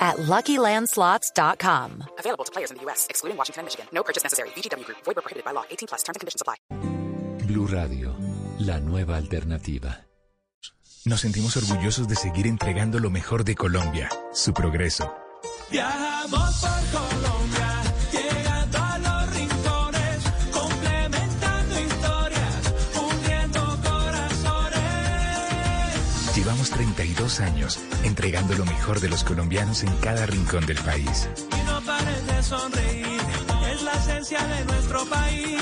at LuckyLandSlots.com. Available to players in the U.S., excluding Washington and Michigan. No purchase necessary. VGW Group. Void prohibited by law. 18 plus. Terms and conditions apply. Blue Radio, la nueva alternativa. Nos sentimos orgullosos de seguir entregando lo mejor de Colombia, su progreso. Viajamos por Colombia, Llevamos 32 años entregando lo mejor de los colombianos en cada rincón del país. Y no pares de sonreír, es la esencia de nuestro país.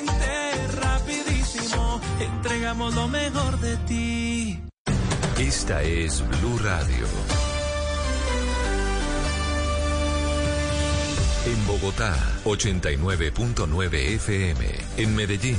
Inter, rapidísimo, entregamos lo mejor de ti. Esta es Blue Radio. En Bogotá, 89.9 FM. En Medellín,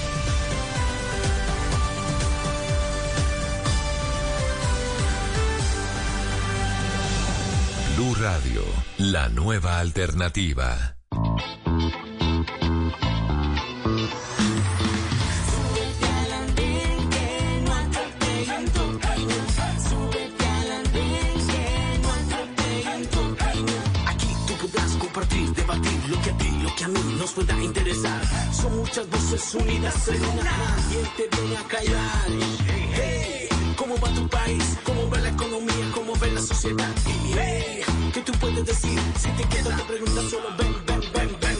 Radio, la nueva alternativa. Aquí tú podrás compartir, debatir lo que a ti, lo que a mí nos pueda interesar. Son muchas voces unidas en una. ¿Quién te viene a callar? Hey, ¿Cómo va tu país? ¿Cómo va puedes decir? Si te quedas te preguntas solo ven, ven, ven, ven.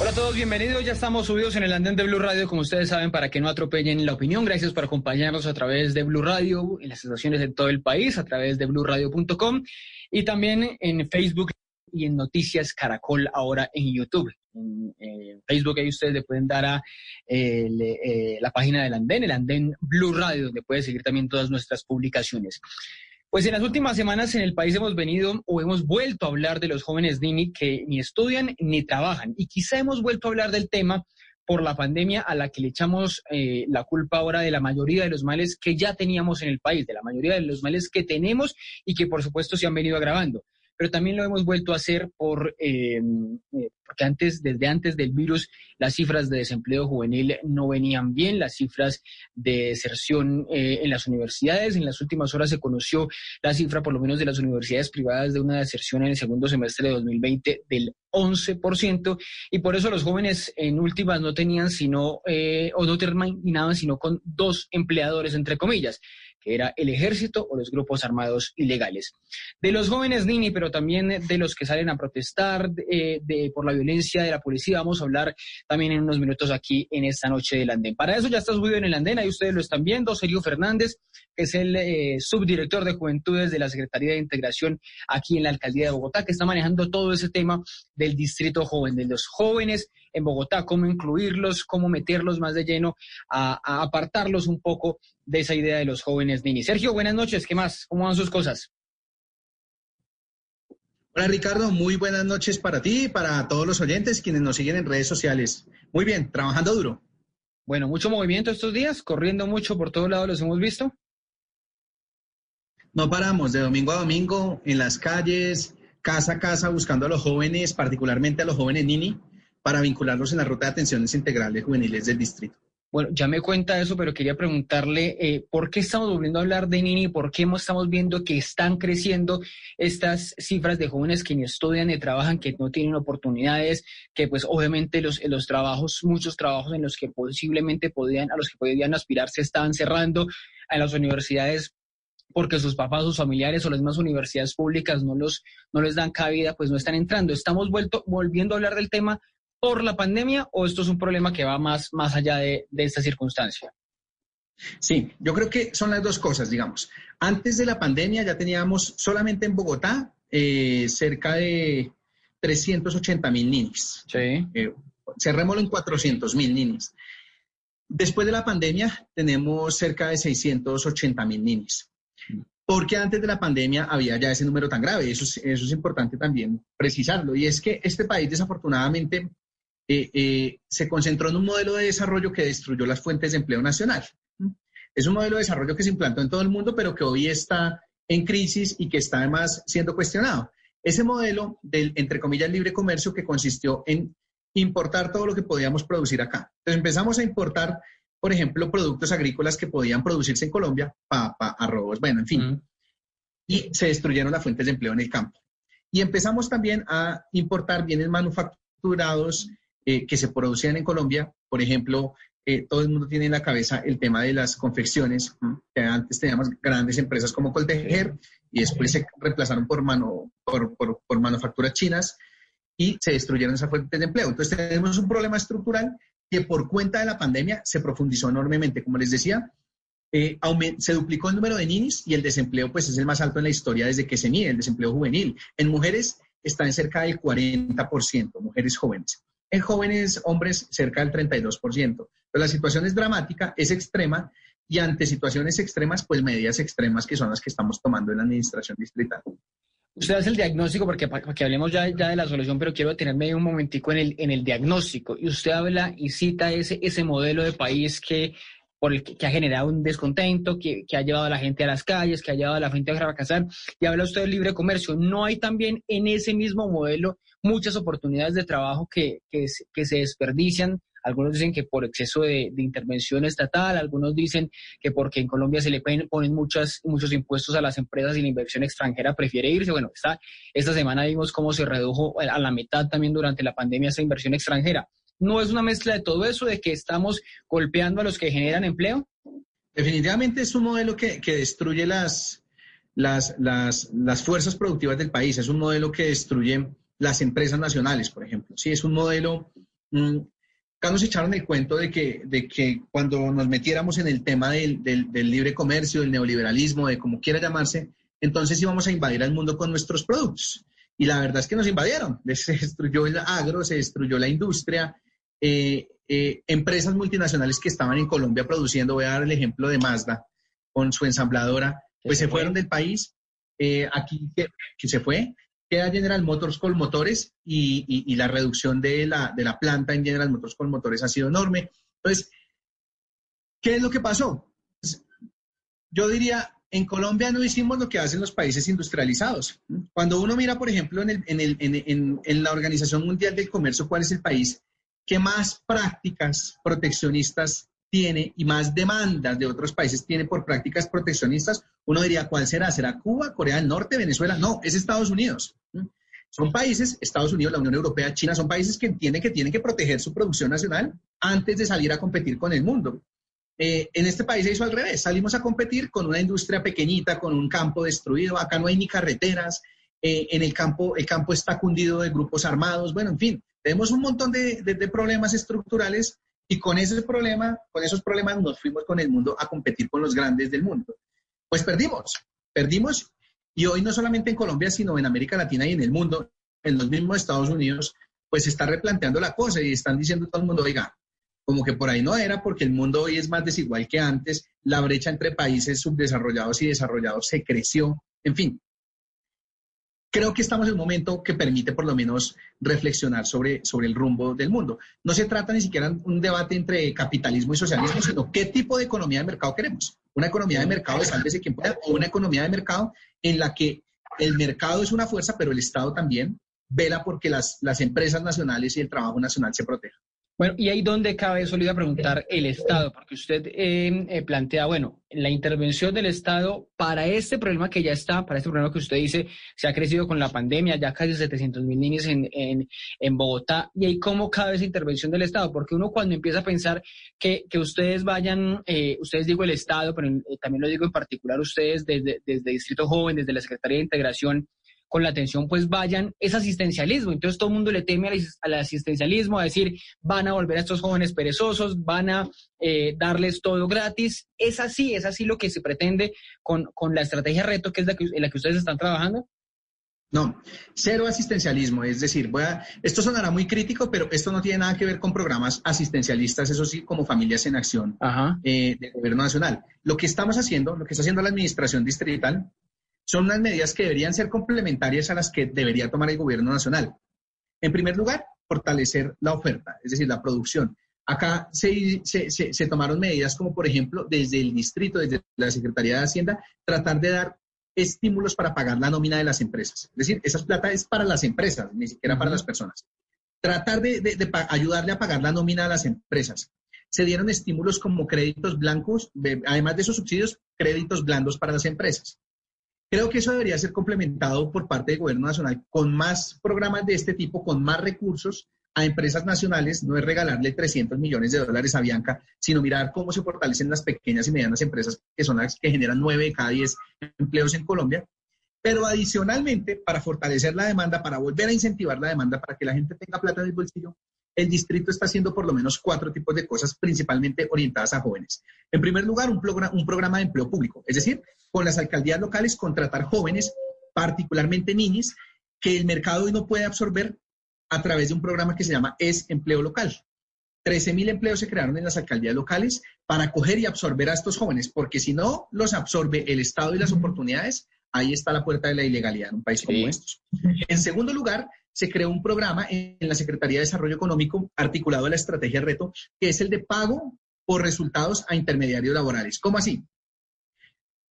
Hola a todos, bienvenidos. Ya estamos subidos en el andén de Blue Radio, como ustedes saben, para que no atropellen la opinión. Gracias por acompañarnos a través de Blue Radio, en las estaciones de todo el país, a través de bluradio.com y también en Facebook y en Noticias Caracol ahora en YouTube. En eh, Facebook ahí ustedes le pueden dar a eh, eh, la página del andén, el andén Blue Radio, donde puede seguir también todas nuestras publicaciones. Pues en las últimas semanas en el país hemos venido o hemos vuelto a hablar de los jóvenes Nini que ni estudian ni trabajan. Y quizá hemos vuelto a hablar del tema por la pandemia a la que le echamos eh, la culpa ahora de la mayoría de los males que ya teníamos en el país, de la mayoría de los males que tenemos y que por supuesto se han venido agravando. Pero también lo hemos vuelto a hacer por, eh, eh, porque antes, desde antes del virus, las cifras de desempleo juvenil no venían bien, las cifras de deserción eh, en las universidades. En las últimas horas se conoció la cifra, por lo menos de las universidades privadas, de una deserción en el segundo semestre de 2020 del 11%, y por eso los jóvenes en últimas no tenían sino, eh, o no terminaban sino con dos empleadores, entre comillas, que era el ejército o los grupos armados ilegales. De los jóvenes Nini, pero también de los que salen a protestar eh, de, por la violencia de la policía, vamos a hablar también en unos minutos aquí en esta noche del andén. Para eso ya está subido en el andén, ahí ustedes lo están viendo, Sergio Fernández, que es el eh, subdirector de Juventudes de la Secretaría de Integración aquí en la Alcaldía de Bogotá, que está manejando todo ese tema del distrito joven, de los jóvenes en Bogotá, cómo incluirlos, cómo meterlos más de lleno, a, a apartarlos un poco de esa idea de los jóvenes Nini. Sergio, buenas noches, ¿qué más? ¿Cómo van sus cosas? Hola Ricardo, muy buenas noches para ti y para todos los oyentes quienes nos siguen en redes sociales. Muy bien, trabajando duro. Bueno, mucho movimiento estos días, corriendo mucho por todos lados, los hemos visto. No paramos de domingo a domingo en las calles, casa a casa, buscando a los jóvenes, particularmente a los jóvenes Nini, para vincularlos en la ruta de atenciones integrales juveniles del distrito. Bueno, ya me cuenta eso, pero quería preguntarle eh, por qué estamos volviendo a hablar de Nini, por qué estamos viendo que están creciendo estas cifras de jóvenes que ni estudian ni trabajan, que no tienen oportunidades, que pues obviamente los, los trabajos, muchos trabajos en los que posiblemente podían, a los que podían aspirar se están cerrando, a las universidades porque sus papás, sus familiares o las mismas universidades públicas no, los, no les dan cabida, pues no están entrando. Estamos vuelto, volviendo a hablar del tema por la pandemia o esto es un problema que va más, más allá de, esta circunstancia? Sí, yo creo que son las dos cosas, digamos. Antes de la pandemia ya teníamos solamente en Bogotá eh, cerca de 380 mil ninis. Sí. Eh, cerrémoslo en 400 mil ninis. Después de la pandemia tenemos cerca de 680 mil ninis. Porque antes de la pandemia había ya ese número tan grave. Eso eso es importante también precisarlo. Y es que este país desafortunadamente eh, eh, se concentró en un modelo de desarrollo que destruyó las fuentes de empleo nacional. Es un modelo de desarrollo que se implantó en todo el mundo, pero que hoy está en crisis y que está además siendo cuestionado. Ese modelo del, entre comillas, libre comercio que consistió en importar todo lo que podíamos producir acá. Entonces empezamos a importar, por ejemplo, productos agrícolas que podían producirse en Colombia, papa, arroz, bueno, en fin. Y se destruyeron las fuentes de empleo en el campo. Y empezamos también a importar bienes manufacturados eh, que se producían en Colombia. Por ejemplo, eh, todo el mundo tiene en la cabeza el tema de las confecciones, que antes teníamos grandes empresas como Coltejer y después se reemplazaron por, mano, por, por, manufacturas chinas y se destruyeron esas fuentes de empleo. Entonces tenemos un problema estructural que por cuenta de la pandemia se profundizó enormemente. Como les decía, eh, se duplicó el número de ninis y el desempleo pues es el más alto en la historia desde que se mide el desempleo juvenil. En mujeres está en cerca del 40%, mujeres jóvenes en jóvenes hombres cerca del 32%. Pero la situación es dramática, es extrema y ante situaciones extremas, pues medidas extremas que son las que estamos tomando en la administración distrital. Usted hace el diagnóstico porque para que hablemos ya, ya, de la solución, pero quiero detenerme un momentico en el, en el diagnóstico. Y usted habla y cita ese, ese modelo de país que, por el que, ha generado un descontento, que, que, ha llevado a la gente a las calles, que ha llevado a la gente a fracasar. Y habla usted del libre comercio. ¿No hay también en ese mismo modelo muchas oportunidades de trabajo que, que, se desperdician. Algunos dicen que por exceso de, intervención estatal, algunos dicen que porque en Colombia se le ponen muchas, muchos impuestos a las empresas y la inversión extranjera prefiere irse. Bueno, esta, esta semana vimos cómo se redujo a la mitad también durante la pandemia esa inversión extranjera. ¿No es una mezcla de todo eso, de que estamos golpeando a los que generan empleo? Definitivamente es un modelo que, que destruye las, las, las, las fuerzas productivas del país, es un modelo que destruye las empresas nacionales, por ejemplo. Sí, es un modelo... Mm, acá nos echaron el cuento de que, de que cuando nos metiéramos en el tema del, del, libre comercio, del neoliberalismo, de como quiera llamarse, entonces íbamos a invadir al mundo con nuestros productos. Y la verdad es que nos invadieron. Se destruyó el agro, se destruyó la industria. Eh, eh, empresas multinacionales que estaban en Colombia produciendo, voy a dar el ejemplo de Mazda con su ensambladora, pues se, fueron del país. Eh, aquí que, se fue, queda General Motors con motores y, la reducción de la, de la, planta en General Motors con motores ha sido enorme. Entonces, ¿qué es lo que pasó? Pues, yo diría, en Colombia no hicimos lo que hacen los países industrializados. Cuando uno mira, por ejemplo, en, el, en, el, en, en la Organización Mundial del Comercio, cuál es el país que más prácticas proteccionistas tiene y más demandas de otros países tiene por prácticas proteccionistas, uno diría, ¿cuál será? ¿Será Cuba, Corea del Norte, Venezuela? No, es Estados Unidos. Son países, Estados Unidos, la Unión Europea, China, son países que entienden que tienen que proteger su producción nacional antes de salir a competir con el mundo. Eh, en este país se hizo al revés, salimos a competir con una industria pequeñita, con un campo destruido, acá no hay ni carreteras, eh, en el campo, el campo está cundido de grupos armados, bueno, en fin, tenemos un montón de problemas estructurales y con ese problema, con esos problemas nos fuimos con el mundo a competir con los grandes del mundo. Pues perdimos, perdimos. Y hoy no solamente en Colombia, sino en América Latina y en el mundo, en los mismos Estados Unidos, pues se está replanteando la cosa y están diciendo todo el mundo, oiga, como que por ahí no era, porque el mundo hoy es más desigual que antes, la brecha entre países subdesarrollados y desarrollados se creció, en fin, creo que estamos en un momento que permite por lo menos reflexionar sobre, sobre el rumbo del mundo. No se trata ni siquiera de un debate entre capitalismo y socialismo, sino qué tipo de economía de mercado queremos. Una economía de mercado de sálvese quien pueda o una economía de mercado en la que el mercado es una fuerza, pero el Estado también, vela porque las, las empresas nacionales y el trabajo nacional se protejan. Bueno, y ahí donde cabe eso le iba a preguntar el Estado, porque usted eh, eh, plantea, bueno, la intervención del Estado para este problema que ya está, para este problema que usted dice, se ha crecido con la pandemia, ya casi 700 mil niños en, en, en, Bogotá, y ahí cómo cabe esa intervención del Estado, porque uno cuando empieza a pensar que, que ustedes vayan, eh, ustedes digo el Estado, pero también lo digo en particular ustedes desde, desde Distrito Joven, desde la Secretaría de Integración, con la atención, pues vayan, es asistencialismo. Entonces todo el mundo le teme al, asistencialismo, a decir, van a volver a estos jóvenes perezosos, van a eh, darles todo gratis. Es así, es así lo que se pretende con, con la estrategia reto, que es la que, en la que ustedes están trabajando. No, cero asistencialismo. Es decir, voy a, esto sonará muy crítico, pero esto no tiene nada que ver con programas asistencialistas, eso sí, como familias en acción eh, del gobierno nacional. Lo que estamos haciendo, lo que está haciendo la administración distrital, son unas medidas que deberían ser complementarias a las que debería tomar el gobierno nacional. En primer lugar, fortalecer la oferta, es decir, la producción. Acá se, se, tomaron medidas como, por ejemplo, desde el distrito, desde la Secretaría de Hacienda, tratar de dar estímulos para pagar la nómina de las empresas. Es decir, esa plata es para las empresas, ni siquiera para las personas. Tratar de, de, ayudarle a pagar la nómina a las empresas. Se dieron estímulos como créditos blancos, además de esos subsidios, créditos blandos para las empresas. Creo que eso debería ser complementado por parte del gobierno nacional con más programas de este tipo, con más recursos a empresas nacionales. No es regalarle 300 millones de dólares a Bianca, sino mirar cómo se fortalecen las pequeñas y medianas empresas, que son las que generan 9 de cada 10 empleos en Colombia. Pero adicionalmente, para fortalecer la demanda, para volver a incentivar la demanda, para que la gente tenga plata en el bolsillo, el distrito está haciendo por lo menos cuatro tipos de cosas principalmente orientadas a jóvenes. En primer lugar, un, programa, un programa de empleo público, es decir, con las alcaldías locales contratar jóvenes, particularmente niños, que el mercado hoy no puede absorber a través de un programa que se llama Es Empleo Local. 13 mil empleos se crearon en las alcaldías locales para acoger y absorber a estos jóvenes, porque si no los absorbe el Estado y las oportunidades, ahí está la puerta de la ilegalidad en un país como estos. En segundo lugar, se creó un programa en la Secretaría de Desarrollo Económico articulado a la estrategia reto, que es el de pago por resultados a intermediarios laborales. ¿Cómo así?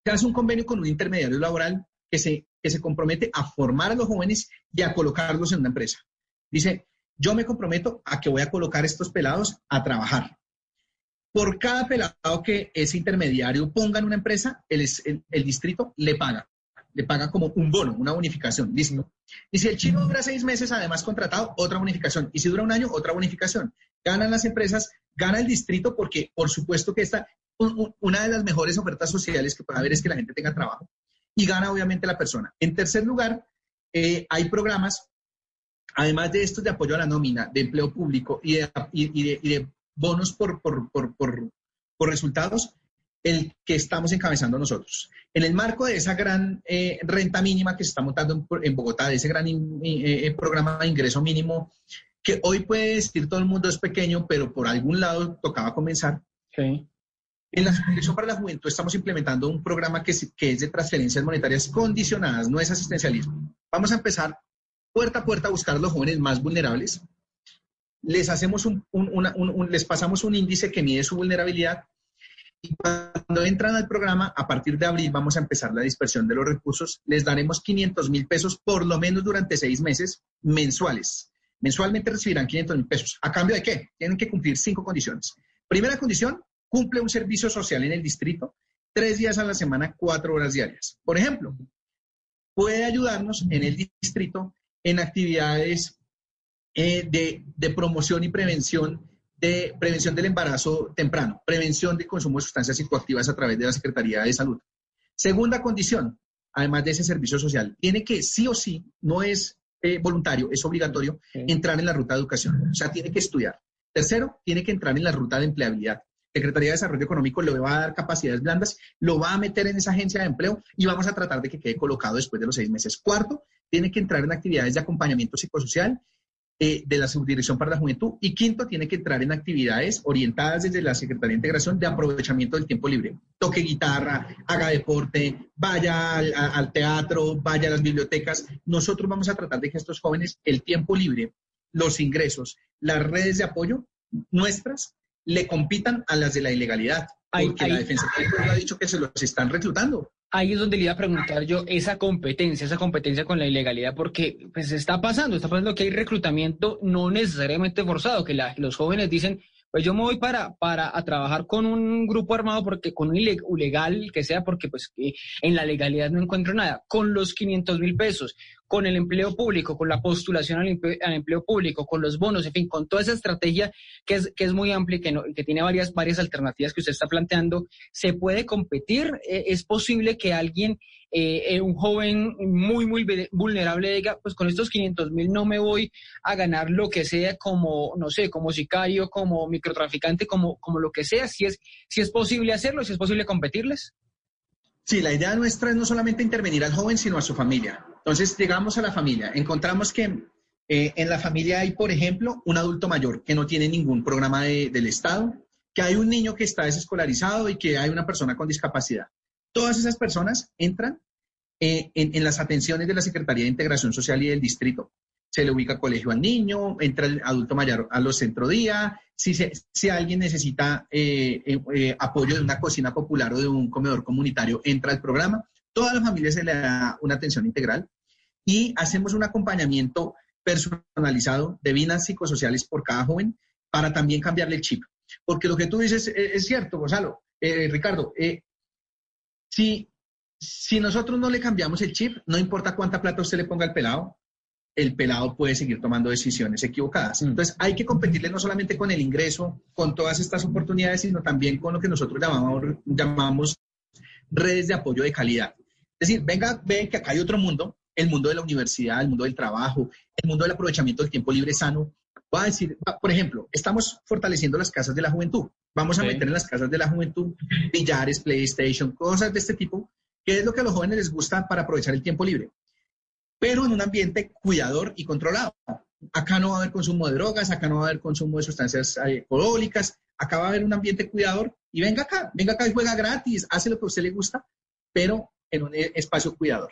Se hace un convenio con un intermediario laboral que se, que se compromete a formar a los jóvenes y a colocarlos en una empresa. Dice, yo me comprometo a que voy a colocar estos pelados a trabajar. Por cada pelado que ese intermediario ponga en una empresa, el, el distrito le paga le paga como un bono, una bonificación, listo. Y si el chino dura seis meses, además contratado, otra bonificación. Y si dura un año, otra bonificación. Ganan las empresas, gana el distrito, porque por supuesto que esta, una de las mejores ofertas sociales que puede haber es que la gente tenga trabajo. Y gana obviamente la persona. En tercer lugar, eh, hay programas, además de estos de apoyo a la nómina, de empleo público y de, y de, bonos por, por, por, por resultados, el que estamos encabezando nosotros. En el marco de esa gran eh, renta mínima que se está montando en, Bogotá, de ese gran eh, eh, programa de ingreso mínimo, que hoy puede decir todo el mundo es pequeño, pero por algún lado tocaba comenzar. En la Asociación para la Juventud estamos implementando un programa que es, que es de transferencias monetarias condicionadas, no es asistencialismo. Vamos a empezar puerta a puerta a buscar a los jóvenes más vulnerables. Les, hacemos un, les pasamos un índice que mide su vulnerabilidad cuando entran al programa, a partir de abril vamos a empezar la dispersión de los recursos. Les daremos 500 mil pesos por lo menos durante seis meses mensuales. Mensualmente recibirán 500 mil pesos. ¿A cambio de qué? Tienen que cumplir cinco condiciones. Primera condición, cumple un servicio social en el distrito, tres días a la semana, cuatro horas diarias. Por ejemplo, puede ayudarnos en el distrito en actividades eh, de, de promoción y prevención de prevención del embarazo temprano, prevención de consumo de sustancias psicoactivas a través de la Secretaría de Salud. Segunda condición, además de ese servicio social, tiene que sí o sí, no es eh, voluntario, es obligatorio, entrar en la ruta de educación, o sea, tiene que estudiar. Tercero, tiene que entrar en la ruta de empleabilidad. Secretaría de Desarrollo Económico le va a dar capacidades blandas, lo va a meter en esa agencia de empleo y vamos a tratar de que quede colocado después de los seis meses. Cuarto, tiene que entrar en actividades de acompañamiento psicosocial eh, de la Subdirección para la Juventud. Y quinto, tiene que entrar en actividades orientadas desde la Secretaría de Integración de aprovechamiento del tiempo libre. Toque guitarra, haga deporte, vaya al, teatro, vaya a las bibliotecas. Nosotros vamos a tratar de que estos jóvenes, el tiempo libre, los ingresos, las redes de apoyo nuestras, le compitan a las de la ilegalidad. Porque la defensa ha dicho que se los están reclutando. Ahí es donde le iba a preguntar yo esa competencia, esa competencia con la ilegalidad, porque pues está pasando, está pasando que hay reclutamiento no necesariamente forzado, que los jóvenes dicen, pues yo me voy para, para a trabajar con un grupo armado porque con un ilegal que sea porque pues en la legalidad no encuentro nada, con los 500 mil pesos, con el empleo público, con la postulación al, empleo, público, con los bonos, en fin, con toda esa estrategia que es, que es muy amplia y que, que tiene varias, varias alternativas que usted está planteando, ¿se puede competir? Eh, ¿Es posible que alguien, eh, eh, un joven muy, muy vulnerable diga, pues con estos 500 mil no me voy a ganar lo que sea como, no sé, como sicario, como microtraficante, como, como lo que sea? Si es, si es posible hacerlo, si es posible competirles. Sí, la idea nuestra es no solamente intervenir al joven, sino a su familia. Entonces, llegamos a la familia, encontramos que eh, en la familia hay, por ejemplo, un adulto mayor que no tiene ningún programa del Estado, que hay un niño que está desescolarizado y que hay una persona con discapacidad. Todas esas personas entran eh, en, las atenciones de la Secretaría de Integración Social y del distrito. Se le ubica colegio al niño, entra el adulto mayor a los centro día, si, si alguien necesita eh, apoyo de una cocina popular o de un comedor comunitario, entra al programa. Toda la familia se le da una atención integral y hacemos un acompañamiento personalizado de vidas psicosociales por cada joven para también cambiarle el chip. Porque lo que tú dices es, cierto, Gonzalo, eh, Ricardo, eh, si, si nosotros no le cambiamos el chip, no importa cuánta plata usted le ponga al pelado, el pelado puede seguir tomando decisiones equivocadas. Mm. Entonces hay que competirle no solamente con el ingreso, con todas estas oportunidades, sino también con lo que nosotros llamamos, llamamos redes de apoyo de calidad. Es decir, venga, ven que acá hay otro mundo, el mundo de la universidad, el mundo del trabajo, el mundo del aprovechamiento del tiempo libre sano. Va a decir, por ejemplo, estamos fortaleciendo las casas de la juventud. Vamos a meter en las casas de la juventud billares, PlayStation, cosas de este tipo, que es lo que a los jóvenes les gusta para aprovechar el tiempo libre. Pero en un ambiente cuidador y controlado. Acá no va a haber consumo de drogas, acá no va a haber consumo de sustancias eh, alcohólicas, acá va a haber un ambiente cuidador y venga acá, venga acá y juega gratis, hace lo que a usted le gusta, pero en un eh, espacio cuidador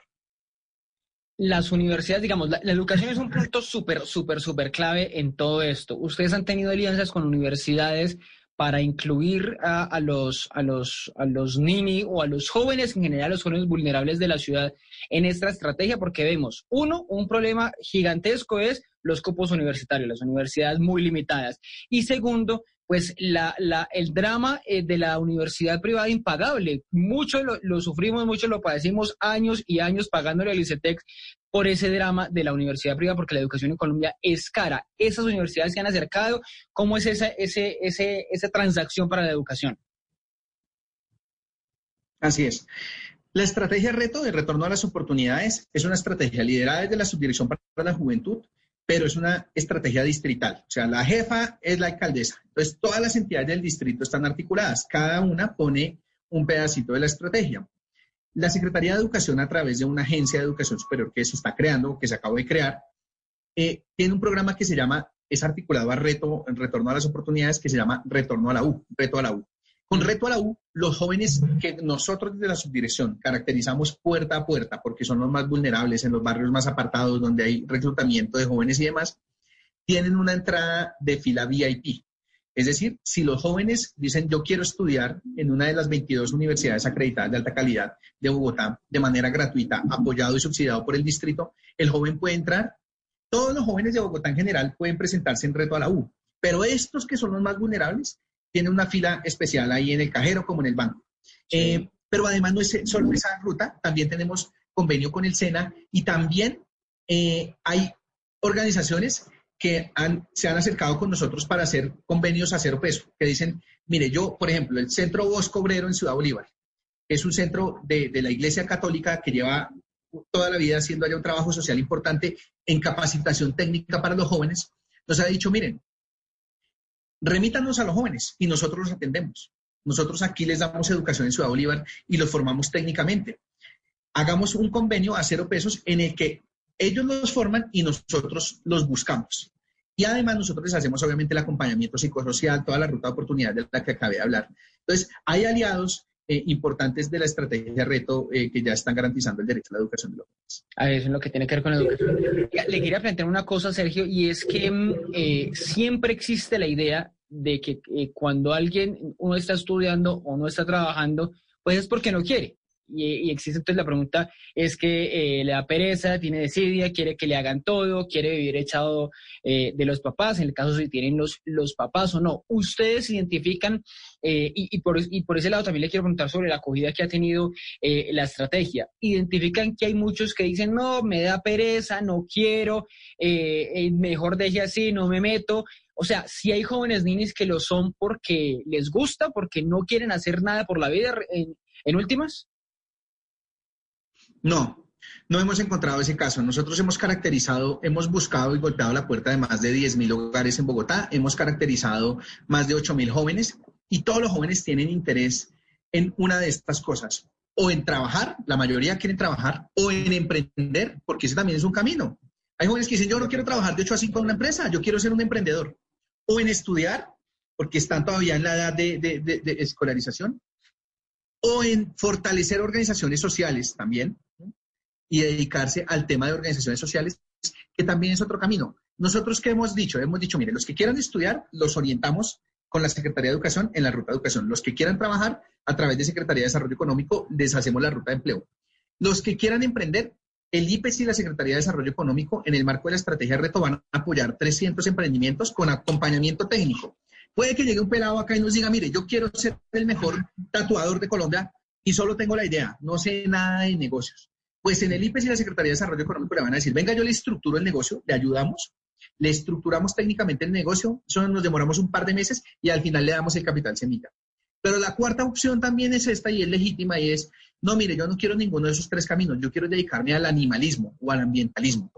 las universidades, digamos, la, educación es un punto súper, súper, súper clave en todo esto. Ustedes han tenido alianzas con universidades para incluir a, los, a, los, a los nini o a los jóvenes en general, los jóvenes vulnerables de la ciudad en esta estrategia, porque vemos, uno, un problema gigantesco es los cupos universitarios, las universidades muy limitadas. Y segundo, pues la, la, el drama eh, de la universidad privada impagable. Mucho lo, sufrimos, mucho lo padecimos años y años pagándole al ICETEX por ese drama de la universidad privada, porque la educación en Colombia es cara. Esas universidades se han acercado. ¿Cómo es esa, ese, ese, esa transacción para la educación? Así es. La estrategia reto de retorno a las oportunidades es una estrategia liderada desde la Subdirección para la Juventud, pero es una estrategia distrital. O sea, la jefa es la alcaldesa. Entonces, todas las entidades del distrito están articuladas. Cada una pone un pedacito de la estrategia. La Secretaría de Educación, a través de una agencia de educación superior que se está creando, que se acabó de crear, eh, tiene un programa que se llama, es articulado a reto, en retorno a las oportunidades, que se llama Retorno a la U, Reto a la U. Con Reto a la U, los jóvenes que nosotros desde la subdirección caracterizamos puerta a puerta, porque son los más vulnerables en los barrios más apartados, donde hay reclutamiento de jóvenes y demás, tienen una entrada de fila VIP. Es decir, si los jóvenes dicen yo quiero estudiar en una de las 22 universidades acreditadas de alta calidad de Bogotá de manera gratuita, apoyado y subsidiado por el distrito, el joven puede entrar. Todos los jóvenes de Bogotá en general pueden presentarse en reto a la U, pero estos que son los más vulnerables tiene una fila especial ahí en el cajero como en el banco. Eh, pero además no es solo esa ruta, también tenemos convenio con el SENA y también eh, hay organizaciones que se han acercado con nosotros para hacer convenios a cero peso, que dicen, mire, yo, por ejemplo, el Centro Bosco Obrero en Ciudad Bolívar, es un centro de, de la Iglesia Católica que lleva toda la vida haciendo allá un trabajo social importante en capacitación técnica para los jóvenes, nos ha dicho, miren, remítanos a los jóvenes y nosotros los atendemos. Nosotros aquí les damos educación en Ciudad Bolívar y los formamos técnicamente. Hagamos un convenio a cero pesos en el que ellos los forman y nosotros los buscamos. Y además nosotros les hacemos obviamente el acompañamiento psicosocial, toda la ruta de oportunidades de la que acabé de hablar. Entonces, hay aliados eh, importantes de la estrategia reto eh, que ya están garantizando el derecho a la educación de los jóvenes. A eso es lo que tiene que ver con la educación. Le quería plantear una cosa, Sergio, y es que mm, eh, siempre existe la idea de que cuando alguien, uno está estudiando o no está trabajando, pues es porque no quiere. Y, existe entonces la pregunta es que eh, le da pereza, tiene desidia, quiere que le hagan todo, quiere vivir echado eh, de los papás, en el caso si tienen los, los papás o no. Ustedes identifican, eh, y, por, y por ese lado también le quiero preguntar sobre la acogida que ha tenido la estrategia. Identifican que hay muchos que dicen, no, me da pereza, no quiero, mejor deje así, no me meto. O sea, si hay jóvenes ninis que lo son porque les gusta, porque no quieren hacer nada por la vida en, en últimas. No, no hemos encontrado ese caso. Nosotros hemos caracterizado, hemos buscado y golpeado la puerta de más de 10.000 hogares en Bogotá, hemos caracterizado más de 8.000 jóvenes y todos los jóvenes tienen interés en una de estas cosas, o en trabajar, la mayoría quieren trabajar, o en emprender, porque ese también es un camino. Hay jóvenes que dicen, yo no quiero trabajar de 8 a 5 en una empresa, yo quiero ser un emprendedor, o en estudiar, porque están todavía en la edad de, de escolarización, o en fortalecer organizaciones sociales también, y dedicarse al tema de organizaciones sociales, que también es otro camino. Nosotros, ¿qué hemos dicho? Hemos dicho, mire, los que quieran estudiar, los orientamos con la Secretaría de Educación en la ruta de educación. Los que quieran trabajar a través de Secretaría de Desarrollo Económico, les hacemos la ruta de empleo. Los que quieran emprender, el IPES y la Secretaría de Desarrollo Económico, en el marco de la estrategia Reto, van a apoyar 300 emprendimientos con acompañamiento técnico. Puede que llegue un pelado acá y nos diga, mire, yo quiero ser el mejor tatuador de Colombia y solo tengo la idea, no sé nada de negocios. Pues en el IPES y la Secretaría de Desarrollo Económico le van a decir, venga, yo le estructuro el negocio, le ayudamos, le estructuramos técnicamente el negocio, solo nos demoramos un par de meses y al final le damos el capital semilla. Pero la cuarta opción también es esta y es legítima y es, no, mire, yo no quiero ninguno de esos tres caminos, yo quiero dedicarme al animalismo o al ambientalismo.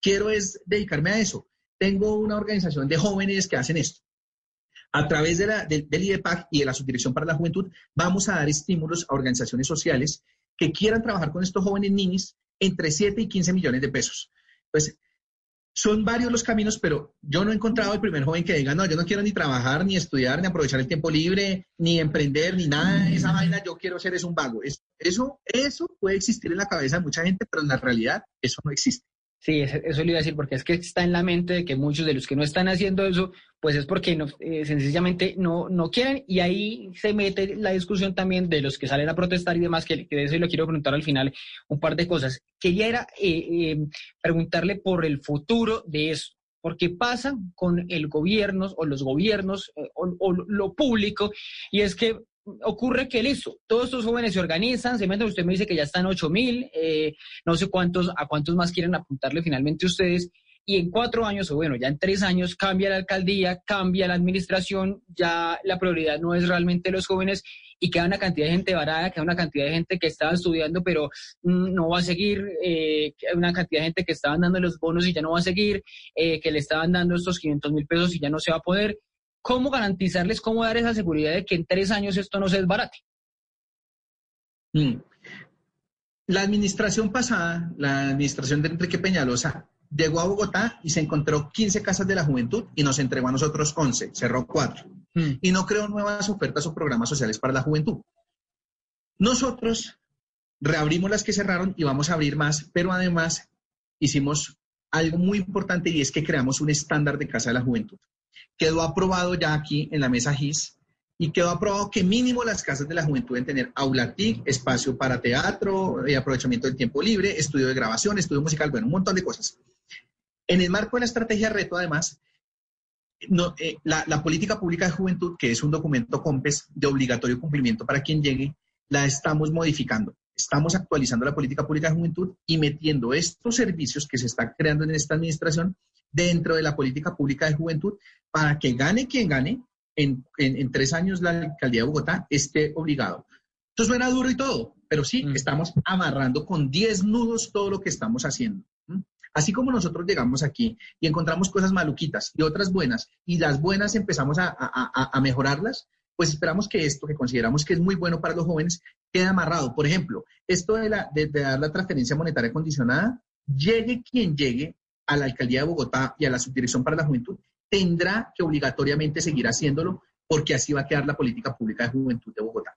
Quiero es dedicarme a eso. Tengo una organización de jóvenes que hacen esto. A través de la, del IDEPAC y de la Subdirección para la Juventud, vamos a dar estímulos a organizaciones sociales que quieran trabajar con estos jóvenes niños entre 7 y 15 millones de pesos. Pues son varios los caminos, pero yo no he encontrado el primer joven que diga, no, yo no quiero ni trabajar, ni estudiar, ni aprovechar el tiempo libre, ni emprender, ni nada esa vaina, yo quiero ser es un vago. Eso, eso puede existir en la cabeza de mucha gente, pero en la realidad eso no existe. Sí, eso le iba a decir, porque es que está en la mente de que muchos de los que no están haciendo eso, pues es porque no, eh, sencillamente no, no quieren y ahí se mete la discusión también de los que salen a protestar y demás, que, de eso le quiero preguntar al final un par de cosas. Quería era, eh, eh, preguntarle por el futuro de eso, porque pasa con el gobierno o los gobiernos o lo público y es que ocurre que listo, todos estos jóvenes se organizan, se meten, usted me dice que ya están 8 mil, eh, no sé cuántos, a cuántos más quieren apuntarle finalmente ustedes, y en cuatro años, o bueno, ya en tres años cambia la alcaldía, cambia la administración, ya la prioridad no es realmente los jóvenes y queda una cantidad de gente varada, queda una cantidad de gente que estaba estudiando pero mm, no va a seguir, eh, una cantidad de gente que estaban dando los bonos y ya no va a seguir, eh, que le estaban dando estos 500 mil pesos y ya no se va a poder. ¿Cómo garantizarles, cómo dar esa seguridad de que en tres años esto no se desbarate? Mm. La administración pasada, la administración de Enrique Peñalosa, llegó a Bogotá y se encontró 15 casas de la juventud y nos entregó a nosotros 11, cerró 4. Mm. Y no creó nuevas ofertas o programas sociales para la juventud. Nosotros reabrimos las que cerraron y vamos a abrir más, pero además hicimos algo muy importante y es que creamos un estándar de casa de la juventud quedó aprobado ya aquí en la mesa GIS y quedó aprobado que mínimo las casas de la juventud deben tener aula TIC, espacio para teatro, eh, aprovechamiento del tiempo libre, estudio de grabación, estudio musical, bueno, un montón de cosas. En el marco de la estrategia reto, además, eh, la, la, política pública de juventud, que es un documento COMPES de obligatorio cumplimiento para quien llegue, la estamos modificando. Estamos actualizando la política pública de juventud y metiendo estos servicios que se están creando en esta administración dentro de la política pública de juventud para que gane quien gane, en, tres años la alcaldía de Bogotá esté obligado. Esto suena duro y todo, pero sí, mm. estamos amarrando con 10 nudos todo lo que estamos haciendo. Así como nosotros llegamos aquí y encontramos cosas maluquitas y otras buenas, y las buenas empezamos a, mejorarlas, pues esperamos que esto que consideramos que es muy bueno para los jóvenes quede amarrado. Por ejemplo, esto de, la, de dar la transferencia monetaria condicionada, llegue quien llegue, a la alcaldía de Bogotá y a la subdirección para la juventud, tendrá que obligatoriamente seguir haciéndolo porque así va a quedar la política pública de juventud de Bogotá.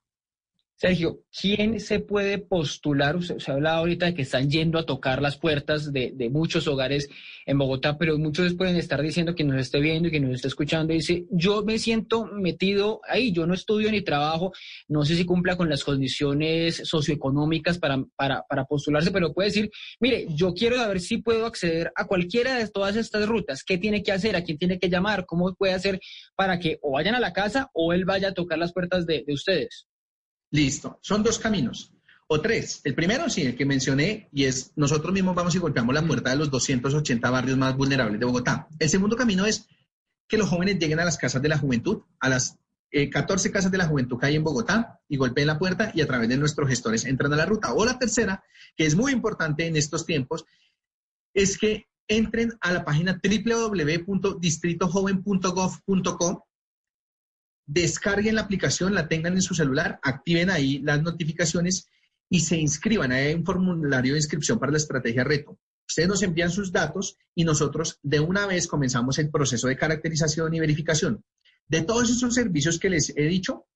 Sergio, ¿quién se puede postular? Usted, se habla ahorita de que están yendo a tocar las puertas de, muchos hogares en Bogotá, pero muchos pueden estar diciendo que nos esté viendo y que nos esté escuchando y dice, yo me siento metido ahí, yo no estudio ni trabajo, no sé si cumpla con las condiciones socioeconómicas para postularse, pero puede decir, mire, yo quiero saber si puedo acceder a cualquiera de todas estas rutas, qué tiene que hacer, a quién tiene que llamar, cómo puede hacer para que o vayan a la casa o él vaya a tocar las puertas de ustedes. Listo. Son dos caminos. O tres. El primero, sí, el que mencioné, y es nosotros mismos vamos y golpeamos la puerta de los 280 barrios más vulnerables de Bogotá. El segundo camino es que los jóvenes lleguen a las casas de la juventud, a las 14 eh, casas de la juventud que hay en Bogotá, y golpeen la puerta y a través de nuestros gestores entran a la ruta. O la tercera, que es muy importante en estos tiempos, es que entren a la página www.distritojoven.gov.co descarguen la aplicación, la tengan en su celular, activen ahí las notificaciones y se inscriban. Hay un formulario de inscripción para la estrategia reto. Ustedes nos envían sus datos y nosotros de una vez comenzamos el proceso de caracterización y verificación. De todos esos servicios que les he dicho,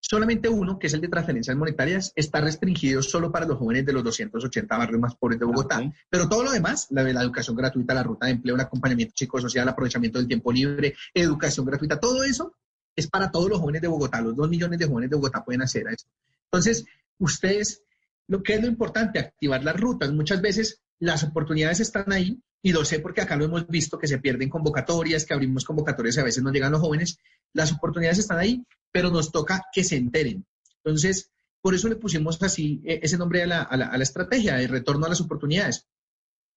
solamente uno, que es el de transferencias monetarias, está restringido solo para los jóvenes de los 280 barrios más pobres de Bogotá. Pero todo lo demás, la de la educación gratuita, la ruta de empleo, el acompañamiento psicosocial, aprovechamiento del tiempo libre, educación gratuita, todo eso es para todos los jóvenes de Bogotá. Los dos millones de jóvenes de Bogotá pueden hacer eso. Entonces, ustedes, lo que es lo importante, activar las rutas. Muchas veces las oportunidades están ahí y lo sé porque acá lo hemos visto que se pierden convocatorias, que abrimos convocatorias y a veces no llegan los jóvenes. Las oportunidades están ahí, pero nos toca que se enteren. Entonces, por eso le pusimos así e, ese nombre a la, a la, a la estrategia de retorno a las oportunidades.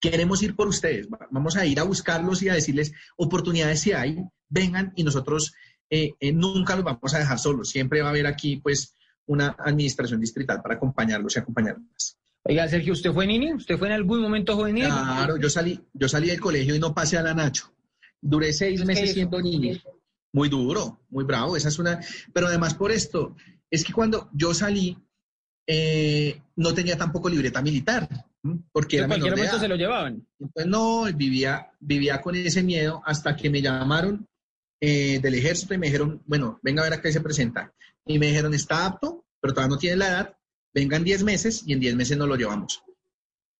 Queremos ir por ustedes, vamos a ir a buscarlos y a decirles oportunidades si hay, vengan y nosotros eh, eh, nunca los vamos a dejar solos. Siempre va a haber aquí, pues, una administración distrital para acompañarlos y acompañarlas. Oiga, Sergio, ¿usted fue niño? ¿Usted fue en algún momento juvenil? Claro, yo salí, yo salí del colegio y no pasé a la Nacho. Duré seis meses siendo niño. Muy duro, muy bravo. Esa es una. Pero además por esto, es que cuando yo salí, eh, no tenía tampoco libreta militar. Porque en cualquier momento se lo llevaban. Entonces, no, vivía, vivía con ese miedo hasta que me llamaron eh, del ejército y me dijeron, bueno, venga a ver a qué se presenta. Y me dijeron, está apto, pero todavía no tiene la edad, vengan 10 meses y en 10 meses no lo llevamos.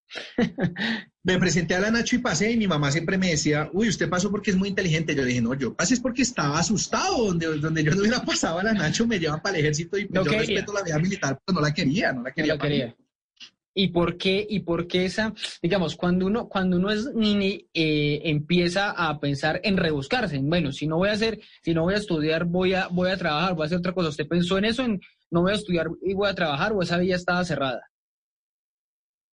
me presenté a la Nacho y pasé y mi mamá siempre me decía, uy, usted pasó porque es muy inteligente. Yo le dije, no, yo pasé es porque estaba asustado, donde, donde yo no hubiera pasado a la Nacho me llevan para el ejército y yo respeto la vida militar, pero no la quería, no la quería. No quería. ¿Y por qué? ¿Y por qué esa, digamos, cuando uno, cuando uno es niño, eh, empieza a pensar en rebuscarse, bueno, si no voy a hacer, si no voy a estudiar, voy a, voy a trabajar, voy a hacer otra cosa. ¿Usted pensó en eso, en no voy a estudiar y voy a trabajar, o esa vía estaba cerrada?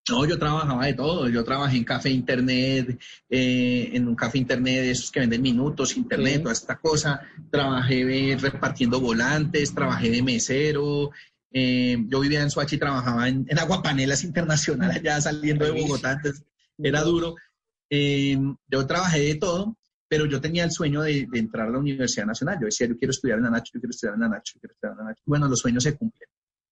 No, yo trabajaba de todo. Yo trabajé en café internet, eh, en un café internet de esos que venden minutos, internet, toda esta cosa. Trabajé repartiendo volantes, trabajé de mesero, eh, yo vivía en Suachi y trabajaba en, en Aguapanelas Internacional, allá saliendo de Bogotá, entonces era duro. Eh, yo trabajé de todo, pero yo tenía el sueño de, entrar a la Universidad Nacional. Yo decía, yo quiero estudiar en la Nacho, yo quiero estudiar en la Nacho, yo quiero estudiar en la Nacho. Bueno, los sueños se cumplen.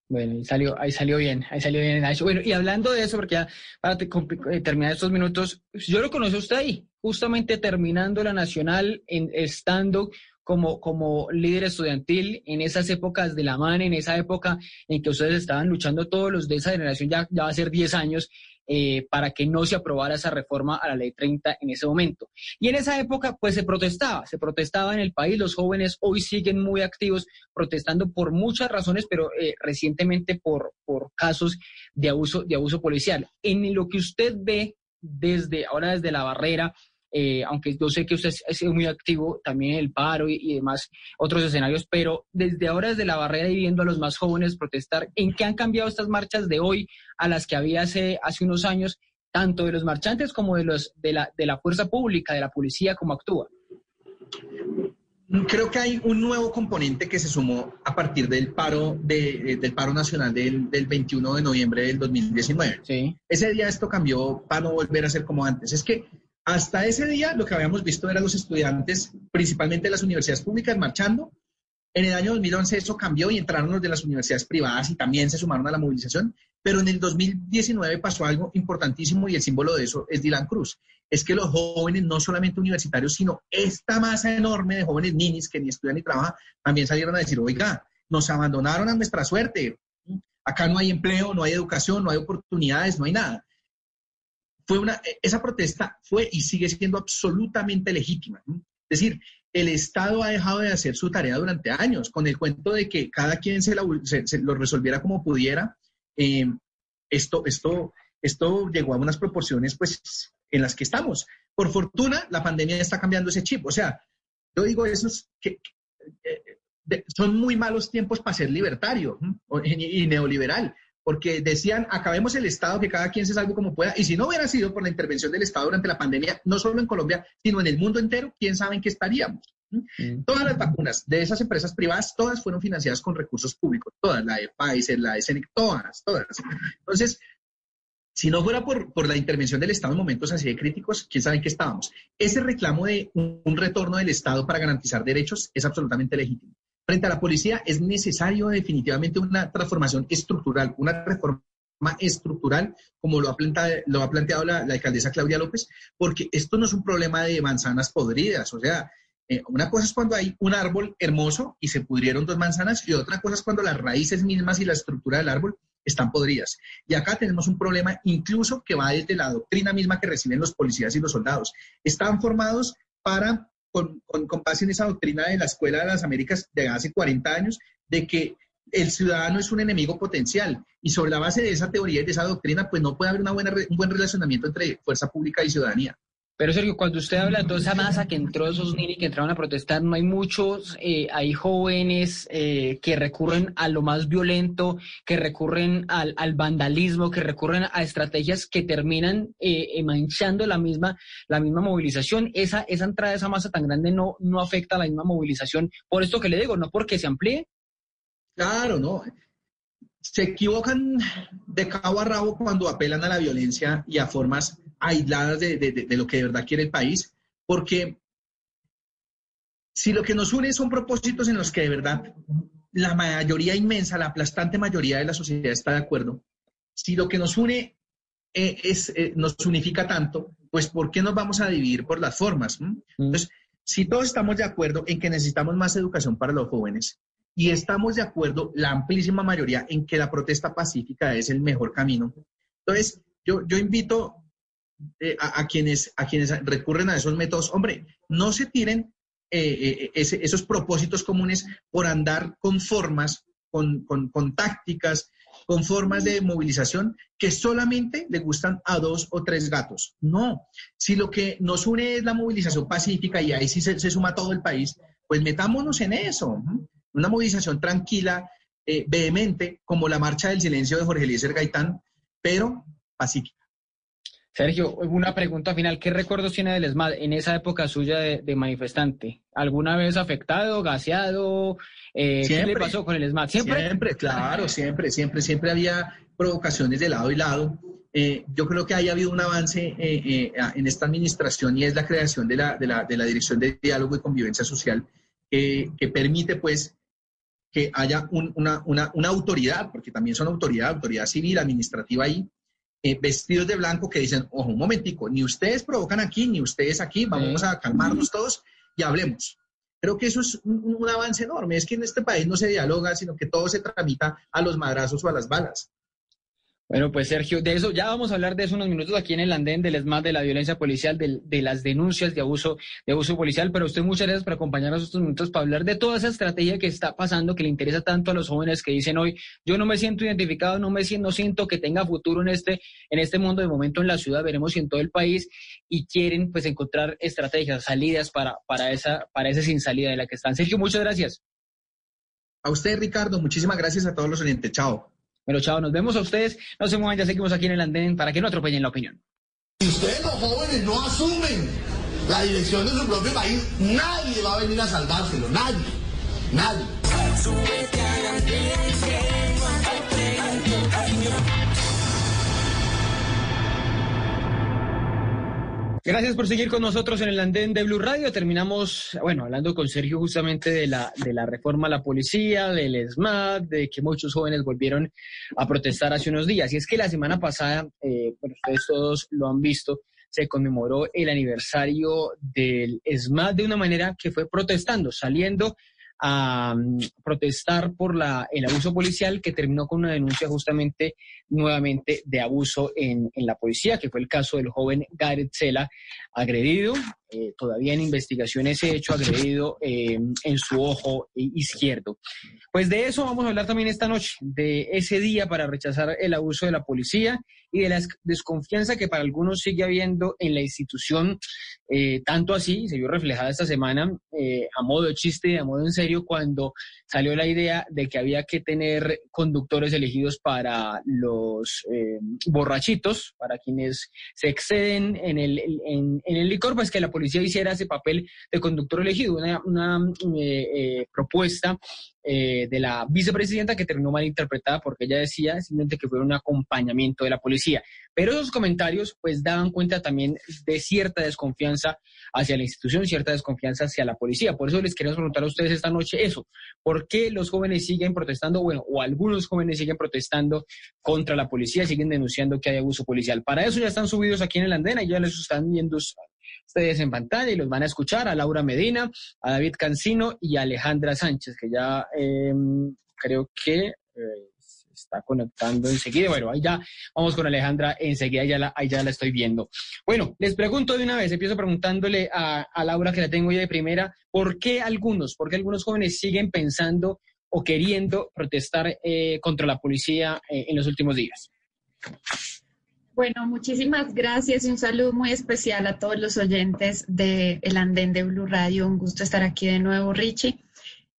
Bueno, ahí salió, ahí salió bien, ahí salió bien Nacho. Bueno, y hablando de eso, porque ya para eh, terminar estos minutos, yo lo conocí usted ahí, justamente terminando la Nacional, en, estando como, como líder estudiantil en esas épocas de la MAN, en esa época en que ustedes estaban luchando todos los de esa generación, ya, ya va a ser 10 años, eh, para que no se aprobara esa reforma a la ley 30 en ese momento. Y en esa época, pues se protestaba, se protestaba en el país, los jóvenes hoy siguen muy activos protestando por muchas razones, pero eh, recientemente por, por casos de abuso, de abuso policial. En lo que usted ve desde ahora, desde la barrera, eh, aunque yo sé que usted ha sido muy activo también en el paro y, demás otros escenarios, pero desde ahora, desde la barrera y viendo a los más jóvenes protestar, ¿en qué han cambiado estas marchas de hoy a las que había hace, hace unos años, tanto de los marchantes como de, los, de, la, de la fuerza pública, de la policía, cómo actúa? Creo que hay un nuevo componente que se sumó a partir del paro, de, del paro nacional del, del, 21 de noviembre del 2019. Sí. Ese día esto cambió para no volver a ser como antes. Es que hasta ese día lo que habíamos visto eran los estudiantes, principalmente de las universidades públicas, marchando. En el año 2011 eso cambió y entraron los de las universidades privadas y también se sumaron a la movilización. Pero en el 2019 pasó algo importantísimo y el símbolo de eso es Dylan Cruz. Es que los jóvenes, no solamente universitarios, sino esta masa enorme de jóvenes ninis que ni estudian ni trabajan, también salieron a decir, oiga, nos abandonaron a nuestra suerte. acá no hay empleo, no hay educación, no hay oportunidades, no hay nada. Fue una, esa protesta fue y sigue siendo absolutamente legítima. Es decir, el Estado ha dejado de hacer su tarea durante años con el cuento de que cada quien se, lo resolviera como pudiera. Eh, esto, esto, esto llegó a unas proporciones pues en las que estamos. Por fortuna, la pandemia está cambiando ese chip. O sea, yo digo, esos que, son muy malos tiempos para ser libertario y neoliberal, porque decían, acabemos el Estado, que cada quien se salve como pueda, y si no hubiera sido por la intervención del Estado durante la pandemia, no solo en Colombia, sino en el mundo entero, quién sabe en qué estaríamos. Mm. Todas las vacunas de esas empresas privadas, todas fueron financiadas con recursos públicos, todas, la de Pfizer, la de Seneca, todas, todas. Entonces, si no fuera por, por, la intervención del Estado en momentos así de críticos, quién sabe en qué estábamos. Ese reclamo de un, retorno del Estado para garantizar derechos es absolutamente legítimo. Frente a la policía es necesario definitivamente una transformación estructural, una reforma estructural, como lo ha planteado, la, alcaldesa Claudia López, porque esto no es un problema de manzanas podridas, o sea, eh, una cosa es cuando hay un árbol hermoso y se pudrieron dos manzanas y otra cosa es cuando las raíces mismas y la estructura del árbol están podridas. Y acá tenemos un problema incluso que va desde la doctrina misma que reciben los policías y los soldados. Están formados para, con, con, base en esa doctrina de la Escuela de las Américas de hace 40 años, de que el ciudadano es un enemigo potencial. Y sobre la base de esa teoría y de esa doctrina, pues no puede haber una buena, un buen relacionamiento entre fuerza pública y ciudadanía. Pero Sergio, cuando usted habla de toda esa masa que entró, esos niños que entraron a protestar, no hay muchos, eh, hay jóvenes eh, que recurren a lo más violento, que recurren al, vandalismo, que recurren a estrategias que terminan eh, manchando la misma, la misma movilización. Esa, esa entrada esa masa tan grande no, no afecta a la misma movilización. Por esto que le digo, no porque se amplíe. Claro, no. Se equivocan de cabo a rabo cuando apelan a la violencia y a formas aisladas de, lo que de verdad quiere el país, porque si lo que nos une son propósitos en los que de verdad la mayoría inmensa, la aplastante mayoría de la sociedad está de acuerdo, si lo que nos une eh, es, eh, nos unifica tanto, pues ¿por qué nos vamos a dividir por las formas? Mm. Entonces, si todos estamos de acuerdo en que necesitamos más educación para los jóvenes y estamos de acuerdo, la amplísima mayoría, en que la protesta pacífica es el mejor camino, entonces yo, yo invito eh, a, quienes, a quienes recurren a esos métodos, hombre, no se tiren eh, eh, esos propósitos comunes por andar con formas, con, con, tácticas, con formas de movilización que solamente le gustan a dos o tres gatos. No, si lo que nos une es la movilización pacífica y ahí sí se, suma todo el país, pues metámonos en eso. Una movilización tranquila, vehemente, como la marcha del silencio de Jorge Eliezer Gaitán, pero pacífica. Sergio, una pregunta final. ¿Qué recuerdos tiene del ESMAD en esa época suya de, manifestante? ¿Alguna vez afectado, gaseado? Eh, ¿Qué le pasó con el ESMAD? ¿Siempre? Siempre, claro, siempre, siempre, siempre había provocaciones de lado y lado. Eh, yo creo que haya habido un avance eh, en esta administración y es la creación de la, de la, de la Dirección de Diálogo y Convivencia Social que permite, pues, que haya una, una, una autoridad, porque también son autoridad, autoridad civil, administrativa ahí, eh, vestidos de blanco que dicen, ojo, un momentico, ni ustedes provocan aquí, ni ustedes aquí, vamos a calmarnos todos y hablemos. Creo que eso es un, avance enorme. Es que en este país no se dialoga, sino que todo se tramita a los madrazos o a las balas. Bueno, pues Sergio, de eso ya vamos a hablar de eso unos minutos aquí en el andén del ESMAD, de la violencia policial, de, las denuncias de abuso, de abuso policial, pero usted muchas gracias por acompañarnos estos minutos para hablar de toda esa estrategia que está pasando, que le interesa tanto a los jóvenes que dicen hoy, yo no me siento identificado, no me siento, no siento que tenga futuro en este, en este mundo, de momento en la ciudad, veremos si en todo el país, y quieren pues encontrar estrategias, salidas para, para esa, para esa sin salida de la que están. Sergio, muchas gracias. A usted, Ricardo, muchísimas gracias a todos los oyentes. Chao. Pero chao, nos vemos a ustedes. No se muevan, ya seguimos aquí en el andén para que no atropellen la opinión. Si ustedes los jóvenes no asumen la dirección de su propio país, nadie va a venir a salvárselo, nadie, nadie. Gracias por seguir con nosotros en el andén de Blue Radio. Terminamos, bueno, hablando con Sergio justamente de la, de la reforma a la policía, del SMAT, de que muchos jóvenes volvieron a protestar hace unos días. Y es que la semana pasada, eh, bueno, ustedes todos lo han visto, se conmemoró el aniversario del SMAT de una manera que fue protestando, saliendo a mm, protestar por la, el abuso policial que terminó con una denuncia justamente nuevamente de abuso en, en la policía, que fue el caso del joven Gareth Sela, agredido, eh, todavía en investigación ese hecho, agredido eh, en su ojo izquierdo. Pues de eso vamos a hablar también esta noche, de ese día para rechazar el abuso de la policía y de la desconfianza que para algunos sigue habiendo en la institución, eh, tanto así, se vio reflejada esta semana a modo de chiste, a modo en serio, cuando salió la idea de que había que tener conductores elegidos para los borrachitos, para quienes se exceden en el, en, en el licor, pues que la policía hiciera ese papel de conductor elegido, una, eh, eh, propuesta eh, de la vicepresidenta que terminó mal interpretada porque ella decía simplemente que fue un acompañamiento de la policía. Pero esos comentarios pues daban cuenta también de cierta desconfianza hacia la institución, cierta desconfianza hacia la policía. Por eso les queremos preguntar a ustedes esta noche eso, ¿por qué los jóvenes siguen protestando, bueno, o algunos jóvenes siguen protestando contra la policía, siguen denunciando que hay abuso policial? Para eso ya están subidos aquí en el andena y ya les están viendo ustedes en pantalla y los van a escuchar a Laura Medina, a David Cancino y a Alejandra Sánchez, que ya em, creo que eh, está conectando enseguida. Bueno, ahí ya vamos con Alejandra enseguida, ya la, ahí ya la estoy viendo. Bueno, les pregunto de una vez, empiezo preguntándole a, Laura, que la tengo ya de primera, ¿por qué algunos, por qué algunos jóvenes siguen pensando o queriendo protestar eh, contra la policía eh, en los últimos días? Bueno, muchísimas gracias y un saludo muy especial a todos los oyentes de El Andén de Blue Radio. Un gusto estar aquí de nuevo, Richie.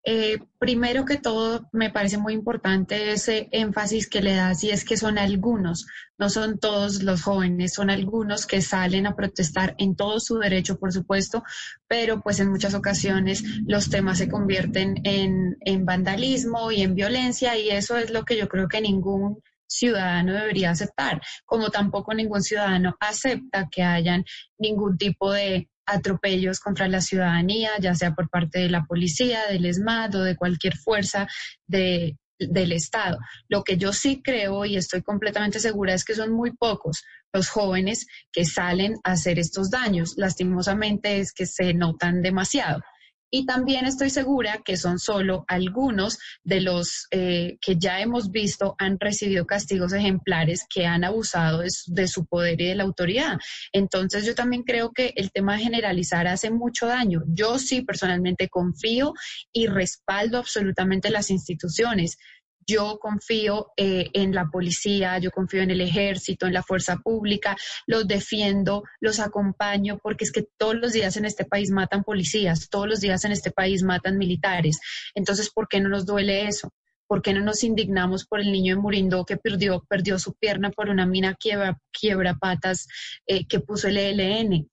Eh, primero que todo, me parece muy importante ese énfasis que le das y es que son algunos, no son todos los jóvenes, son algunos que salen a protestar en todo su derecho, por supuesto, pero pues en muchas ocasiones los temas se convierten en, en vandalismo y en violencia y eso es lo que yo creo que ningún ciudadano debería aceptar, como tampoco ningún ciudadano acepta que hayan ningún tipo de atropellos contra la ciudadanía, ya sea por parte de la policía, del ESMAD o de cualquier fuerza de, del Estado. Lo que yo sí creo y estoy completamente segura es que son muy pocos los jóvenes que salen a hacer estos daños. Lastimosamente es que se notan demasiado. Y también estoy segura que son solo algunos de los eh, que ya hemos visto han recibido castigos ejemplares que han abusado de su, poder y de la autoridad. Entonces yo también creo que el tema de generalizar hace mucho daño. Yo sí personalmente confío y respaldo absolutamente las instituciones yo confío eh, en la policía, yo confío en el ejército, en la fuerza pública, los defiendo, los acompaño, porque es que todos los días en este país matan policías, todos los días en este país matan militares. Entonces, ¿por qué no nos duele eso? ¿Por qué no nos indignamos por el niño de Murindo que perdió, perdió su pierna por una mina quiebra, quiebra patas eh, que puso el ELN?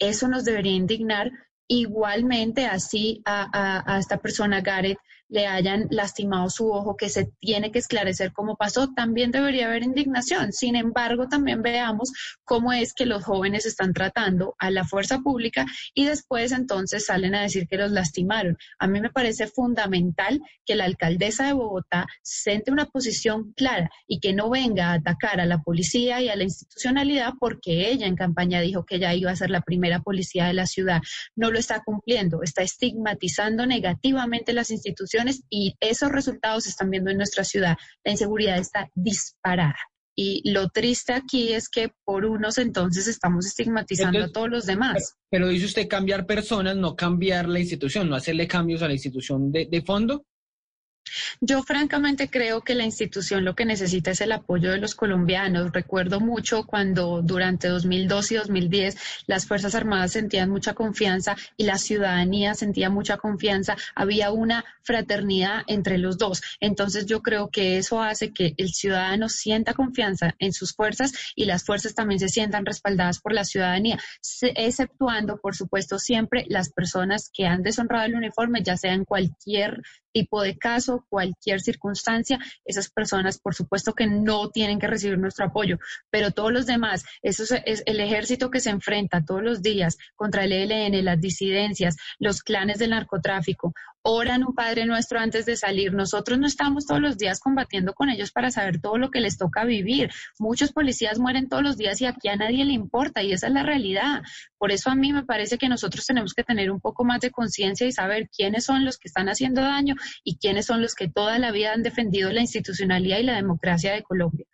Eso nos debería indignar igualmente así a, a esta persona, Gareth, le hayan lastimado su ojo, que se tiene que esclarecer cómo pasó, también debería haber indignación. Sin embargo, también veamos cómo es que los jóvenes están tratando a la fuerza pública y después entonces salen a decir que los lastimaron. A mí me parece fundamental que la alcaldesa de Bogotá siente una posición clara y que no venga a atacar a la policía y a la institucionalidad porque ella en campaña dijo que ella iba a ser la primera policía de la ciudad. No lo está cumpliendo, está estigmatizando negativamente las instituciones y esos resultados se están viendo en nuestra ciudad. La inseguridad está disparada. Y lo triste aquí es que por unos entonces estamos estigmatizando a todos los demás. Pero, dice usted cambiar personas, no cambiar la institución, no hacerle cambios a la institución de, de fondo. Yo francamente creo que la institución lo que necesita es el apoyo de los colombianos. Recuerdo mucho cuando durante 2002 y 2010 las Fuerzas Armadas sentían mucha confianza y la ciudadanía sentía mucha confianza. Había una fraternidad entre los dos. Entonces yo creo que eso hace que el ciudadano sienta confianza en sus fuerzas y las fuerzas también se sientan respaldadas por la ciudadanía, exceptuando, por supuesto, siempre las personas que han deshonrado el uniforme, ya sea en cualquier tipo de caso, cualquier circunstancia, esas personas por supuesto que no tienen que recibir nuestro apoyo, pero todos los demás, eso es, el ejército que se enfrenta todos los días contra el ELN, las disidencias, los clanes del narcotráfico oran un Padre Nuestro antes de salir. Nosotros no estamos todos los días combatiendo con ellos para saber todo lo que les toca vivir. Muchos policías mueren todos los días y aquí a nadie le importa y esa es la realidad. Por eso a mí me parece que nosotros tenemos que tener un poco más de conciencia y saber quiénes son los que están haciendo daño y quiénes son los que toda la vida han defendido la institucionalidad y la democracia de Colombia.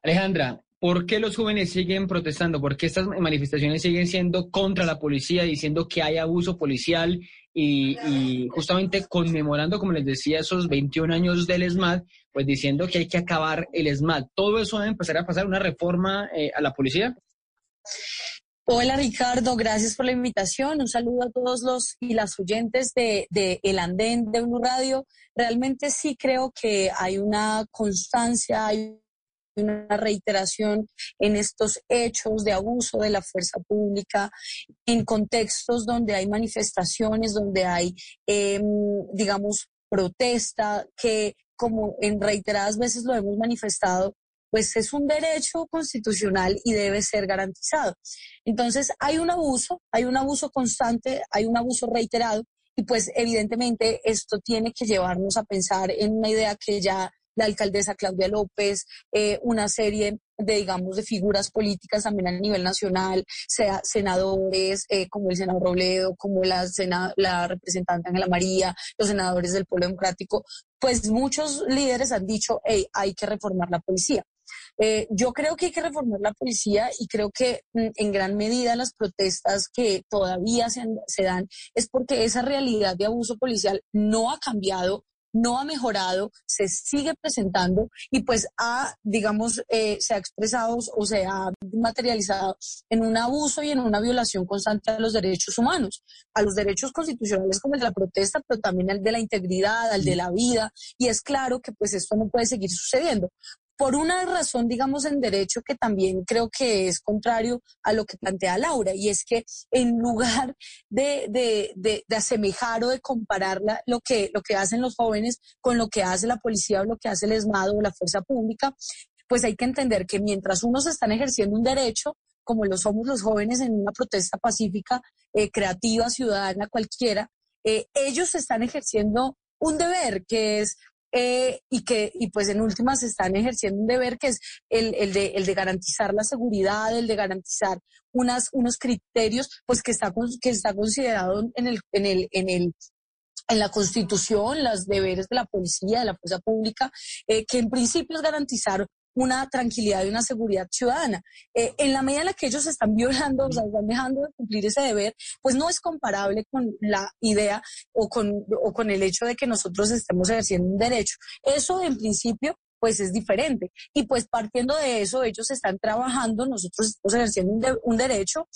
Alejandra, ¿Por qué los jóvenes siguen protestando? ¿Por qué estas manifestaciones siguen siendo contra la policía, diciendo que hay abuso policial y, justamente conmemorando, como les decía, esos 21 años del ESMAD, pues diciendo que hay que acabar el ESMAD? ¿Todo eso debe empezar a pasar una reforma eh, a la policía? Hola Ricardo, gracias por la invitación. Un saludo a todos los y las oyentes de, de El Andén de Blue Radio. Realmente sí creo que hay una constancia, hay una reiteración en estos hechos de abuso de la fuerza pública, en contextos donde hay manifestaciones, donde hay, em, digamos, protesta, que como en reiteradas veces lo hemos manifestado, pues es un derecho constitucional y debe ser garantizado. Entonces, hay un abuso, hay un abuso constante, hay un abuso reiterado y pues evidentemente esto tiene que llevarnos a pensar en una idea que ya la alcaldesa Claudia López, eh, una serie de, digamos, de figuras políticas también a nivel nacional, sea senadores eh, como el senador Robledo, como la, la representante Ángela María, los senadores del Pueblo Democrático, pues muchos líderes han dicho, hey, hay que reformar la policía. Eh, yo creo que hay que reformar la policía y creo que mm, en gran medida las protestas que todavía se, se dan es porque esa realidad de abuso policial no ha cambiado no ha mejorado, se sigue presentando y pues ha, digamos, eh, se ha expresado o se ha materializado en un abuso y en una violación constante a los derechos humanos, a los derechos constitucionales como el de la protesta, pero también al de la integridad, al de la vida. Y es claro que pues esto no puede seguir sucediendo por una razón, digamos, en derecho que también creo que es contrario a lo que plantea Laura, y es que en lugar de, asemejar o de comparar lo, que, lo que hacen los jóvenes con lo que hace la policía o lo que hace el ESMADO o la fuerza pública, pues hay que entender que mientras unos están ejerciendo un derecho, como lo somos los jóvenes en una protesta pacífica, eh, creativa, ciudadana, cualquiera, eh, ellos están ejerciendo un deber que es eh, y que y pues en últimas están ejerciendo un deber que es el, el, de, el de garantizar la seguridad, el de garantizar unas, unos criterios pues que está, que está considerado en el, en el, en el en la Constitución, los deberes de la policía, de la fuerza pública, eh, que en principio es garantizar una tranquilidad y una seguridad ciudadana. Eh, en la medida en la que ellos están violando, o sea, están dejando de cumplir ese deber, pues no es comparable con la idea o con, o con el hecho de que nosotros estemos ejerciendo un derecho. Eso en principio pues es diferente. Y pues partiendo de eso, ellos están trabajando, nosotros estamos ejerciendo un, derecho,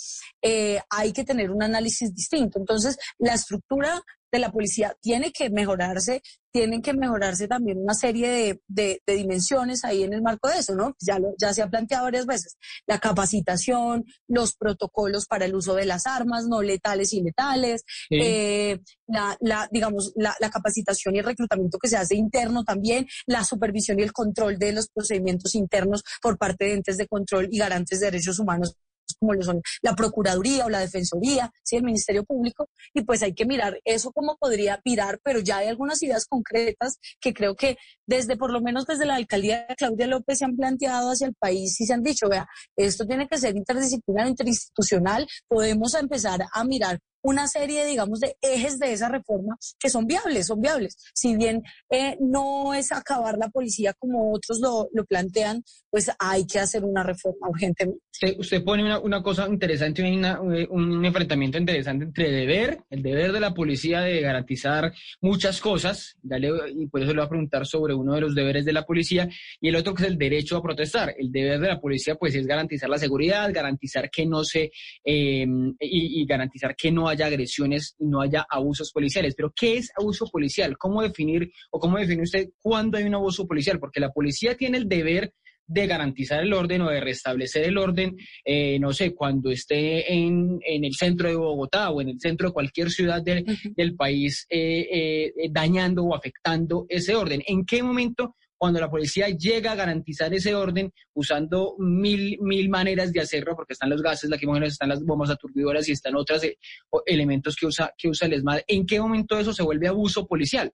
eh, hay que tener un análisis distinto. Entonces, la estructura de la policía tiene que mejorarse, tienen que mejorarse también una serie de, dimensiones ahí en el marco de eso, ¿no? Ya, ya se ha planteado varias veces. La capacitación, los protocolos para el uso de las armas, no letales y letales, eh, la, digamos, la, la capacitación y el reclutamiento que se hace interno también, la supervisión y el control de los procedimientos internos por parte de entes de control y garantes de derechos humanos como lo son la Procuraduría o la Defensoría, ¿sí? el Ministerio Público, y pues hay que mirar eso como podría virar, pero ya hay algunas ideas concretas que creo que desde, por lo menos desde la alcaldía de Claudia López se han planteado hacia el país y se han dicho, vea, esto tiene que ser interdisciplinario, interinstitucional, podemos empezar a mirar una serie, digamos, de ejes de esa reforma que son viables, son viables. Si bien eh, no es acabar la policía como otros lo, lo, plantean, pues hay que hacer una reforma urgentemente. Usted, pone una, una, cosa interesante, un enfrentamiento interesante entre deber, el deber de la policía de garantizar muchas cosas, dale, y por eso le voy a preguntar sobre uno de los deberes de la policía, y el otro que es el derecho a protestar. El deber de la policía, pues, es garantizar la seguridad, garantizar que no se, eh, y, y garantizar que no haya agresiones y no haya abusos policiales. Pero, ¿qué es abuso policial? ¿Cómo definir o cómo define usted cuándo hay un abuso policial? Porque la policía tiene el deber de garantizar el orden o de restablecer el orden, eh, no sé, cuando esté en, en, el centro de Bogotá o en el centro de cualquier ciudad del país eh, eh, dañando o afectando ese orden. ¿En qué momento cuando la policía llega a garantizar ese orden usando mil, mil maneras de hacerlo, porque están los gases lacrimógenos, están las bombas aturdidoras y están otros eh, elementos que usa, que usa el ESMAD, ¿en qué momento eso se vuelve abuso policial?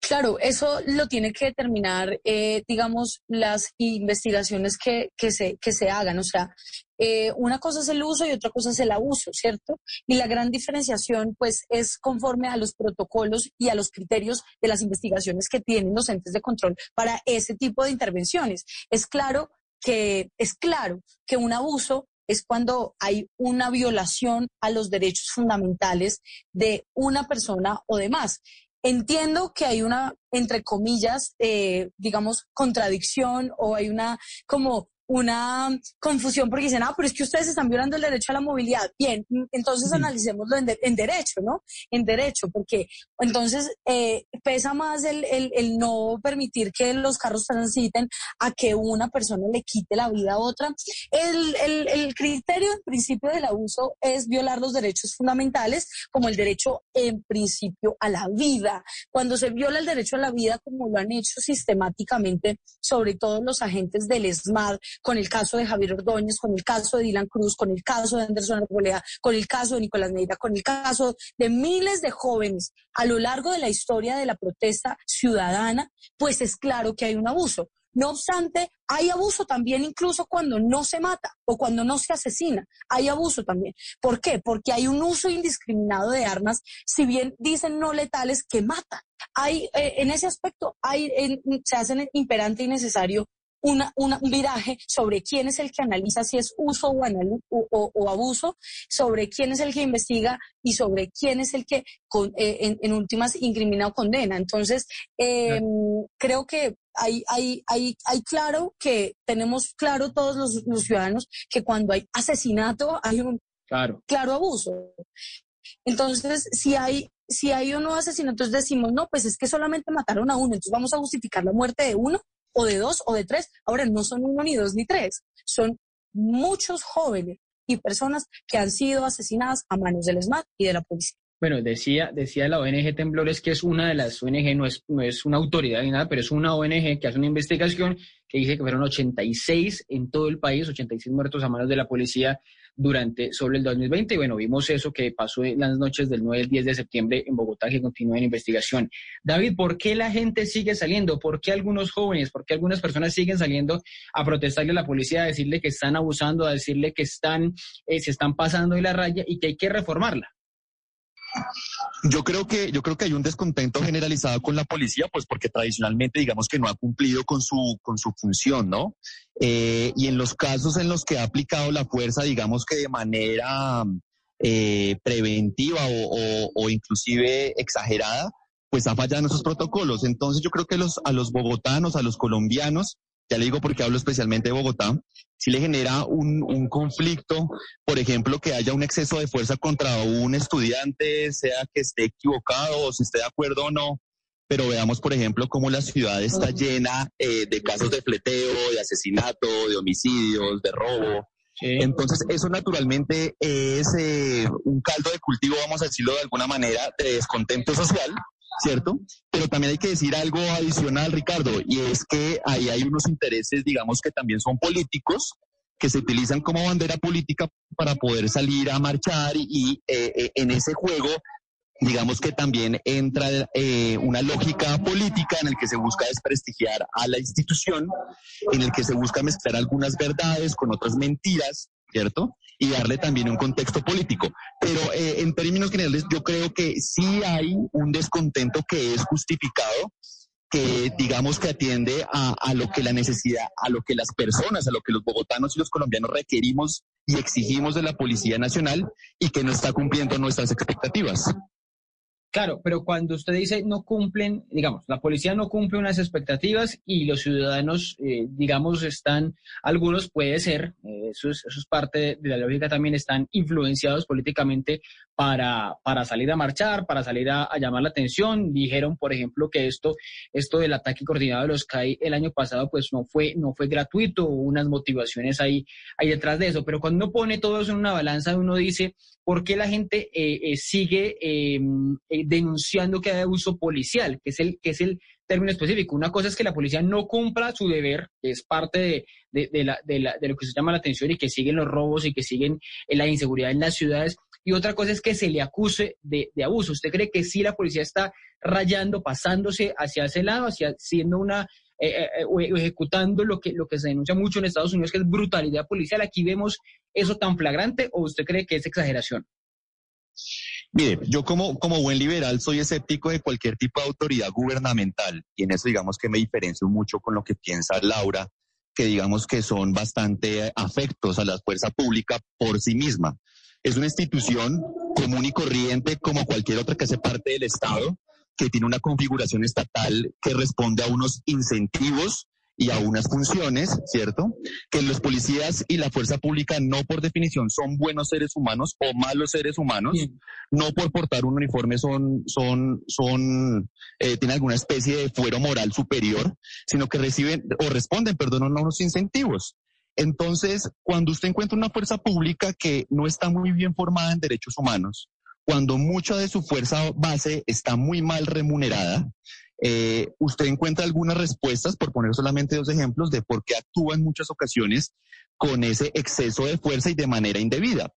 Claro, eso lo tiene que determinar, eh, digamos, las investigaciones que, que, se, que se hagan. O sea, eh, una cosa es el uso y otra cosa es el abuso, ¿cierto? Y la gran diferenciación, pues, es conforme a los protocolos y a los criterios de las investigaciones que tienen los entes de control para ese tipo de intervenciones. Es claro que, es claro que un abuso es cuando hay una violación a los derechos fundamentales de una persona o de más. Entiendo que hay una, entre comillas, eh, digamos, contradicción o hay una como una confusión porque dicen, ah, pero es que ustedes están violando el derecho a la movilidad. Bien, entonces analicémoslo en, derecho, ¿no? En derecho, porque entonces eh, pesa más el, el, no permitir que los carros transiten a que una persona le quite la vida a otra. El, el criterio en principio del abuso es violar los derechos fundamentales, como el derecho en principio a la vida. Cuando se viola el derecho a la vida, como lo han hecho sistemáticamente, sobre todo los agentes del ESMAD, con el caso de Javier Ordóñez, con el caso de Dylan Cruz, con el caso de Anderson Arboleda, con el caso de Nicolás Neira, con el caso de miles de jóvenes a lo largo de la historia de la protesta ciudadana, pues es claro que hay un abuso. No obstante, hay abuso también incluso cuando no se mata o cuando no se asesina. Hay abuso también. ¿Por qué? Porque hay un uso indiscriminado de armas, si bien dicen no letales, que matan. Hay, eh, en ese aspecto hay, se hace imperante y necesario una, un viraje sobre quién es el que analiza si es uso o, o, abuso, sobre quién es el que investiga y sobre quién es el que eh, en, últimas incrimina o condena. Entonces, em, creo que hay, hay, hay, hay claro que tenemos claro todos los, ciudadanos que cuando hay asesinato hay un claro, claro abuso. Entonces, si hay si hay o no asesinatos, decimos, no, pues es que solamente mataron a uno, entonces vamos a justificar la muerte de uno o de dos o de tres. Ahora no son uno ni dos ni tres, son muchos jóvenes y personas que han sido asesinadas a manos del SMAT y de la policía. Bueno, decía, decía la ONG Temblores que es una de las ONG, no es, no es una autoridad ni nada, pero es una ONG que hace una investigación que dice que fueron 86 en todo el país, 86 muertos a manos de la policía durante sobre el 2020. Y bueno, vimos eso que pasó en las noches del 9 al 10 de septiembre en Bogotá, que continúa en investigación. David, ¿por qué la gente sigue saliendo? ¿Por qué algunos jóvenes, por qué algunas personas siguen saliendo a protestarle a la policía, a decirle que están abusando, a decirle que están, eh, se están pasando de la raya y que hay que reformarla? Yo creo que yo creo que hay un descontento generalizado con la policía, pues porque tradicionalmente digamos que no ha cumplido con su con su función, ¿no? Eh, y en los casos en los que ha aplicado la fuerza, digamos que de manera eh, preventiva o, o, inclusive exagerada, pues ha fallado esos protocolos. Entonces yo creo que los, a los bogotanos, a los colombianos, ya le digo porque hablo especialmente de Bogotá, si le genera un, un, conflicto, por ejemplo, que haya un exceso de fuerza contra un estudiante, sea que esté equivocado o si esté de acuerdo o no, pero veamos, por ejemplo, cómo la ciudad está llena eh, de casos de fleteo, de asesinato, de homicidios, de robo. Entonces, eso naturalmente es eh, un caldo de cultivo, vamos a decirlo de alguna manera, de descontento social ¿cierto? Pero también hay que decir algo adicional, Ricardo, y es que ahí hay unos intereses, digamos, que también son políticos, que se utilizan como bandera política para poder salir a marchar y, eh, eh, en ese juego digamos que también entra eh, una lógica política en el que se busca desprestigiar a la institución, en el que se busca mezclar algunas verdades con otras mentiras, ¿cierto? Y darle también un contexto político. Pero eh, en términos generales, yo creo que sí hay un descontento que es justificado, que digamos que atiende a, a, lo que la necesidad, a lo que las personas, a lo que los bogotanos y los colombianos requerimos y exigimos de la Policía Nacional y que no está cumpliendo nuestras expectativas. Claro, pero cuando usted dice no cumplen, digamos, la policía no cumple unas expectativas y los ciudadanos, eh, digamos, están, algunos puede ser, eh, eso, es, eso es parte de, la lógica también, están influenciados políticamente para, para salir a marchar, para salir a, llamar la atención. Dijeron, por ejemplo, que esto, esto del ataque coordinado de los CAI el año pasado, pues no fue, no fue gratuito, hubo unas motivaciones ahí, ahí detrás de eso. Pero cuando uno pone todo eso en una balanza, uno dice, ¿por qué la gente eh, sigue em, denunciando que hay abuso policial, que es el, que es el término específico. Una cosa es que la policía no cumpla su deber, que es parte de, de, la, de, la, de lo que se llama la atención y que siguen los robos y que siguen la inseguridad en las ciudades. Y otra cosa es que se le acuse de, abuso. ¿Usted cree que sí la policía está rayando, pasándose hacia ese lado, hacia siendo una eh, eh, eh, o ejecutando lo que, lo que se denuncia mucho en Estados Unidos, que es brutalidad policial. ¿Aquí vemos eso tan flagrante o usted cree que es exageración? Mire, yo como, como buen liberal soy escéptico de cualquier tipo de autoridad gubernamental y en eso digamos que me diferencio mucho con lo que piensa Laura, que digamos que son bastante afectos a la fuerza pública por sí misma. Es una institución común y corriente como cualquier otra que hace parte del Estado, que tiene una configuración estatal que responde a unos incentivos y a unas funciones, ¿cierto? Que los policías y la fuerza pública no por definición son buenos seres humanos o malos seres humanos, no por portar un uniforme son, son, son, eh, tienen alguna especie de fuero moral superior, sino que reciben o responden, perdón, a unos incentivos. Entonces, cuando usted encuentra una fuerza pública que no está muy bien formada en derechos humanos, cuando mucha de su fuerza base está muy mal remunerada, eh, usted encuentra algunas respuestas, por poner solamente dos ejemplos, de por qué actúa en muchas ocasiones con ese exceso de fuerza y de manera indebida.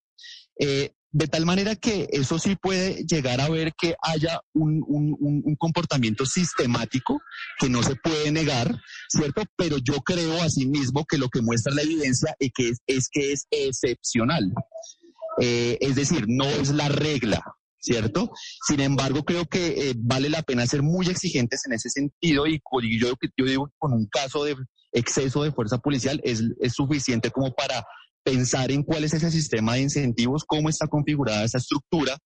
Eh, de tal manera que eso sí puede llegar a ver que haya un, comportamiento sistemático que no se puede negar, ¿cierto? Pero yo creo asimismo que lo que muestra la evidencia es que es, que es excepcional. Eh, es decir, no es la regla, ¿cierto? Sin embargo, creo que eh, vale la pena ser muy exigentes en ese sentido y yo, digo con un caso de exceso de fuerza policial es, es suficiente como para pensar en cuál es ese sistema de incentivos, cómo está configurada esa estructura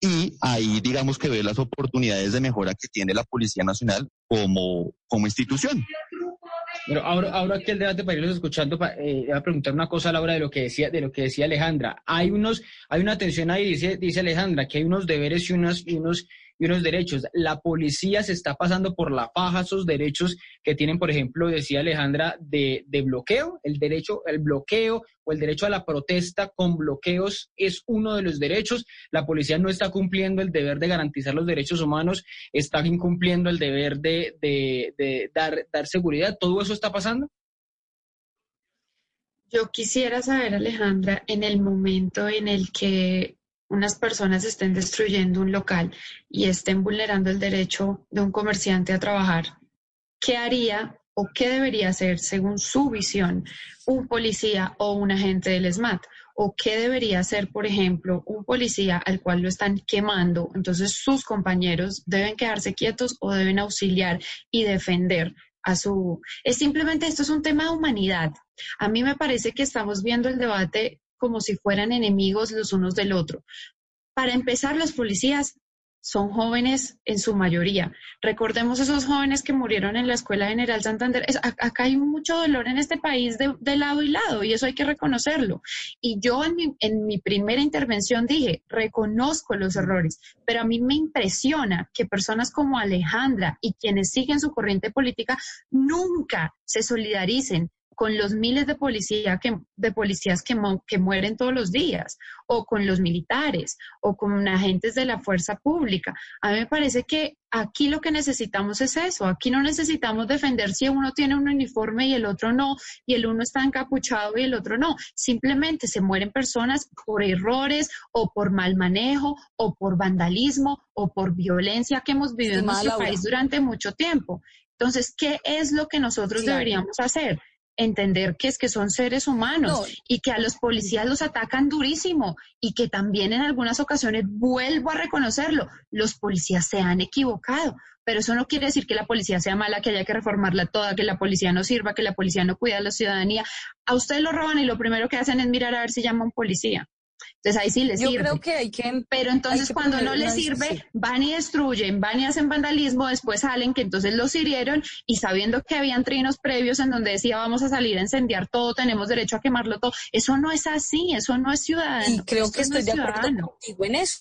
y ahí digamos que ver las oportunidades de mejora que tiene la Policía Nacional como, como institución. Pero ahora, ahora que el debate para irlos escuchando, eh, voy a preguntar una cosa a la hora de lo que decía, de lo que decía Alejandra. Hay unos, hay una atención ahí, dice, dice Alejandra, que hay unos deberes y unos, y unos, y unos derechos. La policía se está pasando por la faja esos derechos que tienen, por ejemplo, decía Alejandra, de, de bloqueo, el derecho, el bloqueo o el derecho a la protesta con bloqueos es uno de los derechos. La policía no está cumpliendo el deber de garantizar los derechos humanos, está incumpliendo el deber de, de, de dar, dar seguridad. ¿Todo eso está pasando? Yo quisiera saber, Alejandra, en el momento en el que unas personas estén destruyendo un local y estén vulnerando el derecho de un comerciante a trabajar, ¿qué haría o qué debería hacer, según su visión, un policía o un agente del SMAT? ¿O qué debería hacer, por ejemplo, un policía al cual lo están quemando? Entonces sus compañeros deben quedarse quietos o deben auxiliar y defender a su... Es simplemente esto es un tema de humanidad. A mí me parece que estamos viendo el debate como si fueran enemigos los unos del otro. Para empezar, los policías son jóvenes en su mayoría. Recordemos esos jóvenes que murieron en la Escuela General Santander. acá hay mucho dolor en este país de, lado y lado y eso hay que reconocerlo. Y yo en mi, en mi primera intervención dije, reconozco los errores, pero a mí me impresiona que personas como Alejandra y quienes siguen su corriente política nunca se solidaricen con los miles de, policía que, de policías que, que mueren todos los días, o con los militares, o con agentes de la fuerza pública. A mí me parece que aquí lo que necesitamos es eso. Aquí no necesitamos defender si uno tiene un uniforme y el otro no, y el uno está encapuchado y el otro no. Simplemente se mueren personas por errores o por mal manejo o por vandalismo o por violencia que hemos vivido en nuestro país durante mucho tiempo. Entonces, ¿qué es lo que nosotros deberíamos hacer? Entender que es que son seres humanos y que a los policías los atacan durísimo y que también en algunas ocasiones vuelvo a reconocerlo, los policías se han equivocado, pero eso no quiere decir que la policía sea mala, que haya que reformarla toda, que la policía no sirva, que la policía no cuida a la ciudadanía. A ustedes lo roban y lo primero que hacen es mirar a ver si llama un policía. Entonces ahí sí les Yo sirve. creo que hay que. Pero entonces cuando no les sirve, van y destruyen, van y hacen vandalismo, después salen que entonces los hirieron y sabiendo que habían trinos previos en donde decía vamos a salir a incendiar todo, tenemos derecho a quemarlo todo. Eso no es así, eso no es ciudadano. Y creo que estoy de acuerdo contigo en eso.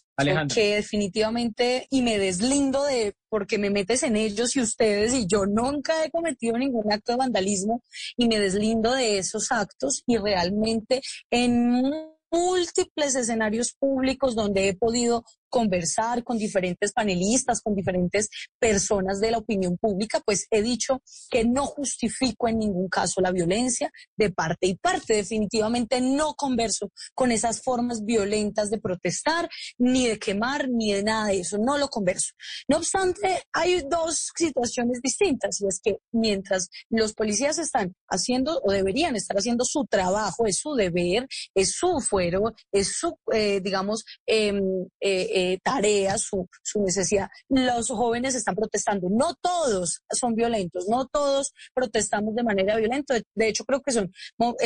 Que definitivamente, y me deslindo de porque me metes en ellos y ustedes, y yo nunca he cometido ningún acto de vandalismo, y me deslindo de esos actos, y realmente en múltiples escenarios públicos donde he podido conversar con diferentes panelistas, con diferentes personas de la opinión pública, pues he dicho que no justifico en ningún caso la violencia de parte y parte. Definitivamente no converso con esas formas violentas de protestar, ni de quemar, ni de nada de eso. No lo converso. No obstante, hay dos situaciones distintas y es que mientras los policías están haciendo o deberían estar haciendo su trabajo, es su deber, es su fuero, es su, eh, digamos, em, eh, eh, tarea, su, su necesidad. Los jóvenes están protestando. No todos son violentos, no todos protestamos de manera violenta. De hecho, creo que son,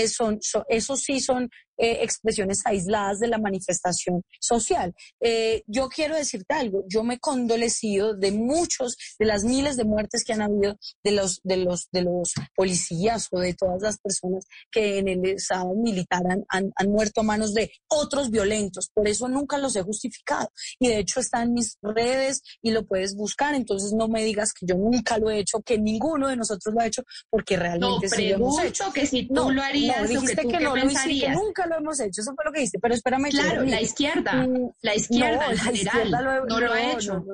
son, son esos sí son eh, expresiones aisladas de la manifestación social. Eh, yo quiero decirte algo, yo me he condolecido de muchos, de las miles de muertes que han habido de los, de los, de los policías o de todas las personas que en el Estado militar han, han, muerto a manos de otros violentos. Por eso nunca los he justificado. Y de hecho está en mis redes y lo puedes buscar. Entonces no me digas que yo nunca lo he hecho, que ninguno de nosotros lo ha hecho, porque realmente no, sí lo hemos hecho. que si tú lo harías dijiste que, no lo hiciste, nunca lo hemos hecho, eso fue lo que dijiste, pero espérame. Claro, la izquierda, mm, la izquierda en general no lo ha hecho,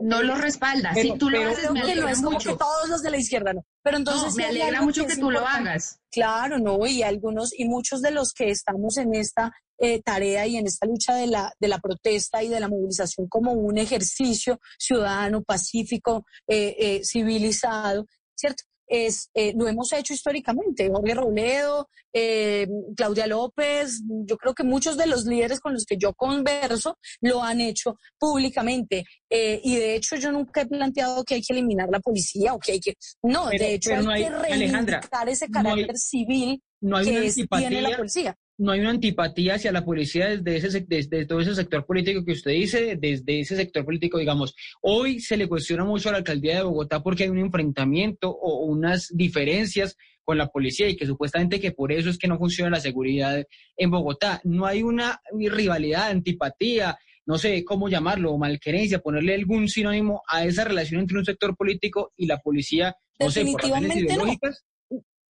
no, lo respalda. si tú lo haces, me alegra no mucho. que todos los de la izquierda no. Pero entonces me alegra mucho que, tú lo hagas. Claro, no, y algunos y muchos de los que estamos en esta eh, tarea y en esta lucha de la, de la protesta y de la movilización como un ejercicio ciudadano, pacífico, eh, eh, civilizado, ¿cierto? Es, eh, lo hemos hecho históricamente. Jorge Robledo, eh, Claudia López, yo creo que muchos de los líderes con los que yo converso lo han hecho públicamente. Eh, y de hecho yo nunca he planteado que hay que eliminar la policía o que hay que... No, de hecho hay, que reivindicar ese carácter civil que tiene la policía no hay una antipatía hacia la policía desde, ese, desde todo ese sector político que usted dice, desde ese sector político, digamos. Hoy se le cuestiona mucho a la alcaldía de Bogotá porque hay un enfrentamiento o unas diferencias con la policía y que supuestamente que por eso es que no funciona la seguridad en Bogotá. No hay una rivalidad, antipatía, no sé cómo llamarlo, o malquerencia, ponerle algún sinónimo a esa relación entre un sector político y la policía, no sé, por razones ideológicas.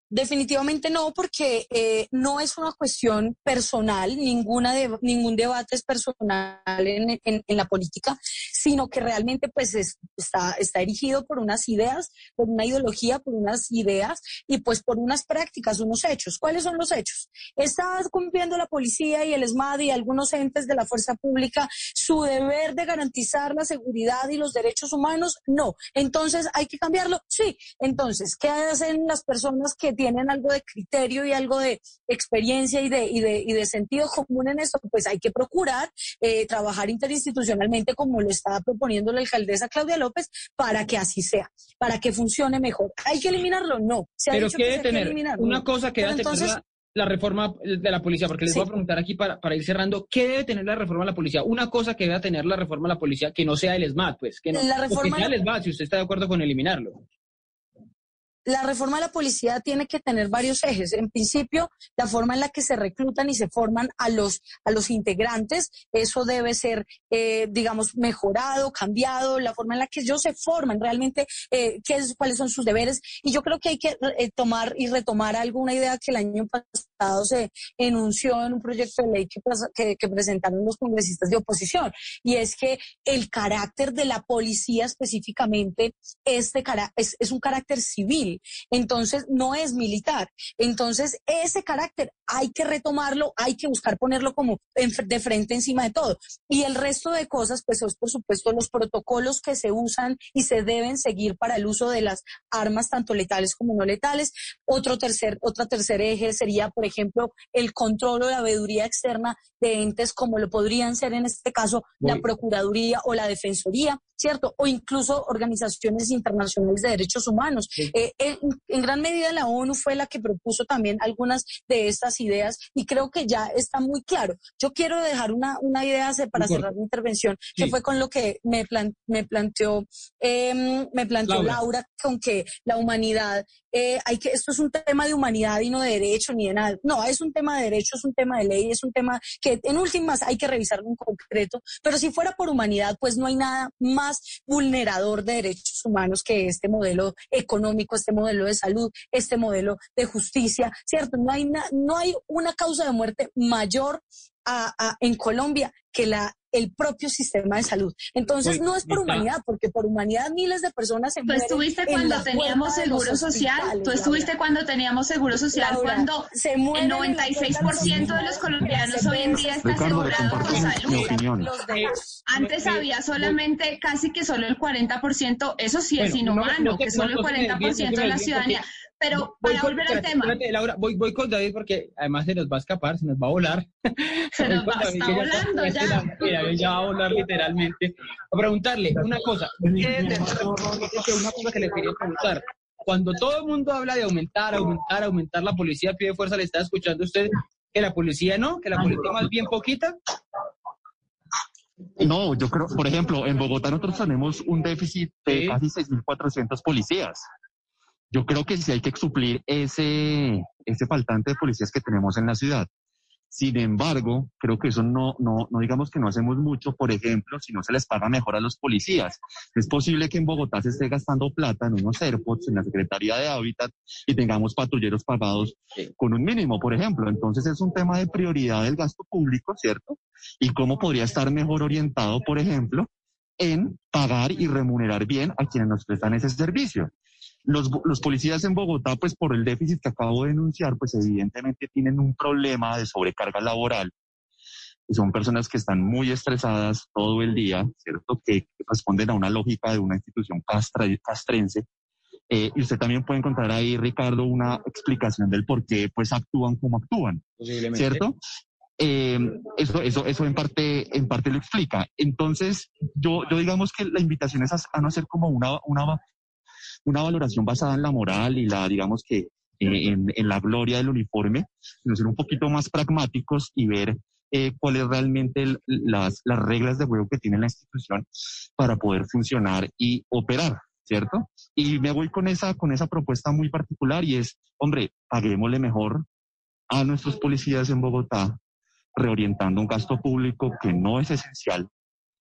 Definitivamente no, porque eh, no es una cuestión personal, ninguna de, ningún debate es personal en, la política, sino que realmente pues está, está erigido por unas ideas, por una ideología, por unas ideas y pues por unas prácticas, unos hechos. ¿Cuáles son los hechos? ¿Está cumpliendo la policía y el ESMAD y algunos entes de la fuerza pública su deber de garantizar la seguridad y los derechos humanos? No. Entonces, ¿hay que cambiarlo? Sí. Entonces, ¿qué hacen las personas que tienen algo de criterio y algo de experiencia y de, y de, y de sentido común en esto, pues hay que procurar eh, trabajar interinstitucionalmente como lo estaba proponiendo la alcaldesa Claudia López para que así sea, para que funcione mejor. ¿Hay que eliminarlo? No. Se ha Pero dicho que tener una cosa que entonces, la, reforma de la policía, porque les voy a preguntar aquí para, para, ir cerrando, ¿qué debe tener la reforma de la policía? Una cosa que debe tener la reforma de la policía que no sea el SMAT, pues, que no la reforma que sea el SMAT, si usted está de acuerdo con eliminarlo la reforma de la policía tiene que tener varios ejes. En principio, la forma en la que se reclutan y se forman a los, a los integrantes, eso debe ser, eh, digamos, mejorado, cambiado, la forma en la que ellos se forman, realmente eh, qué es, cuáles son sus deberes. Y yo creo que hay que eh, tomar y retomar alguna idea que el año pasado se enunció en un proyecto de ley que, que, presentaron los congresistas de oposición. Y es que el carácter de la policía específicamente este es, es un carácter civil entonces no es militar. Entonces ese carácter hay que retomarlo, hay que buscar ponerlo como de frente encima de todo. Y el resto de cosas, pues es por supuesto los protocolos que se usan y se deben seguir para el uso de las armas tanto letales como no letales. Otro tercer, otra tercer eje sería, por ejemplo, el control o la veeduría externa de entes como lo podrían ser en este caso la Procuraduría o la Defensoría, ¿cierto? O incluso organizaciones internacionales de derechos humanos. Eh, en, gran medida la ONU fue la que propuso también algunas de estas ideas y creo que ya está muy claro. Yo quiero dejar una, una idea para cerrar mi intervención, que fue con lo que me, me planteó, eh, me planteó Laura. con que la humanidad, eh, hay que, esto es un tema de humanidad y no de derecho ni de nada. No, es un tema de derecho, es un tema de ley, es un tema que en últimas hay que revisarlo en concreto, pero si fuera por humanidad, pues no hay nada más vulnerador de derechos humanos que este modelo económico, este modelo de salud, este modelo de justicia, ¿cierto? No hay, no hay una causa de muerte mayor en Colombia que la el propio sistema de salud. Entonces, no es por humanidad, porque por humanidad miles de personas se Tú estuviste cuando teníamos seguro social, tú estuviste cuando teníamos seguro social, cuando se el 96% de los colombianos hoy en día está asegurado con salud. Antes había solamente casi que solo el 40%, eso sí es inhumano, que solo el 40% de la ciudadanía. Pero para volver al tema. Laura, voy, voy con David porque además se nos va a escapar, se nos va a volar. Se nos va, está volando ya. Mira, ya va a volar literalmente. A preguntarle una cosa. Una cosa que le quería preguntar. Cuando todo el mundo habla de aumentar, aumentar, aumentar la policía pide fuerza, ¿le está escuchando usted que la policía no? ¿Que la policía más bien poquita? No, yo creo, por ejemplo, en Bogotá nosotros tenemos un déficit de casi 6.400 policías yo creo que sí hay que suplir ese, ese faltante de policías que tenemos en la ciudad. Sin embargo, creo que eso no, no, no digamos que no hacemos mucho, por ejemplo, si no se les paga mejor a los policías. Es posible que en Bogotá se esté gastando plata en unos AirPods, en la Secretaría de Hábitat, y tengamos patrulleros pagados con un mínimo, por ejemplo. Entonces es un tema de prioridad del gasto público, ¿cierto? Y cómo podría estar mejor orientado, por ejemplo, en pagar y remunerar bien a quienes nos prestan ese servicio. Los, los, policías en Bogotá, pues por el déficit que acabo de denunciar, pues evidentemente tienen un problema de sobrecarga laboral. Son personas que están muy estresadas todo el día, ¿cierto? Que responden a una lógica de una institución castrense. Eh, y usted también puede encontrar ahí, Ricardo, una explicación del por qué pues actúan como actúan, ¿cierto? Eh, eso, eso, eso en parte, en parte lo explica. Entonces, yo, yo digamos que la invitación es a, no ser como una, una una valoración basada en la moral y la, digamos que, eh, en, la gloria del uniforme, sino ser un poquito más pragmáticos y ver eh, cuáles realmente las, las reglas de juego que tiene la institución para poder funcionar y operar, ¿cierto? Y me voy con esa, con esa propuesta muy particular y es, hombre, paguémosle mejor a nuestros policías en Bogotá, reorientando un gasto público que no es esencial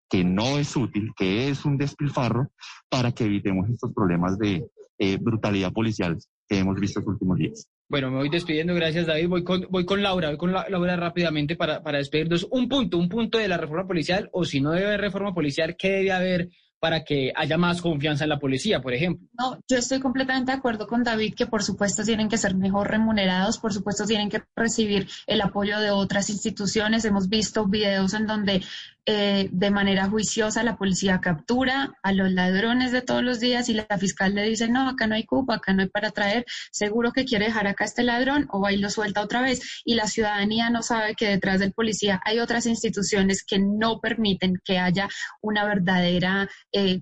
que no es útil, que es un despilfarro para que evitemos estos problemas de eh, brutalidad policial que hemos visto los últimos días. Bueno, me voy despidiendo, gracias David. Voy con, voy con Laura, voy con Laura rápidamente para, para despedirnos. Un punto, un punto de la reforma policial, o si no debe haber reforma policial, ¿qué debe haber para que haya más confianza en la policía, por ejemplo. No, yo estoy completamente de acuerdo con David que por supuesto tienen que ser mejor remunerados, por supuesto tienen que recibir el apoyo de otras instituciones. Hemos visto videos en donde eh, de manera juiciosa la policía captura a los ladrones de todos los días y la fiscal le dice, no, acá no hay cupo, acá no hay para traer, seguro que quiere dejar acá este ladrón o va y lo suelta otra vez. Y la ciudadanía no sabe que detrás del policía hay otras instituciones que no permiten que haya una verdadera eh,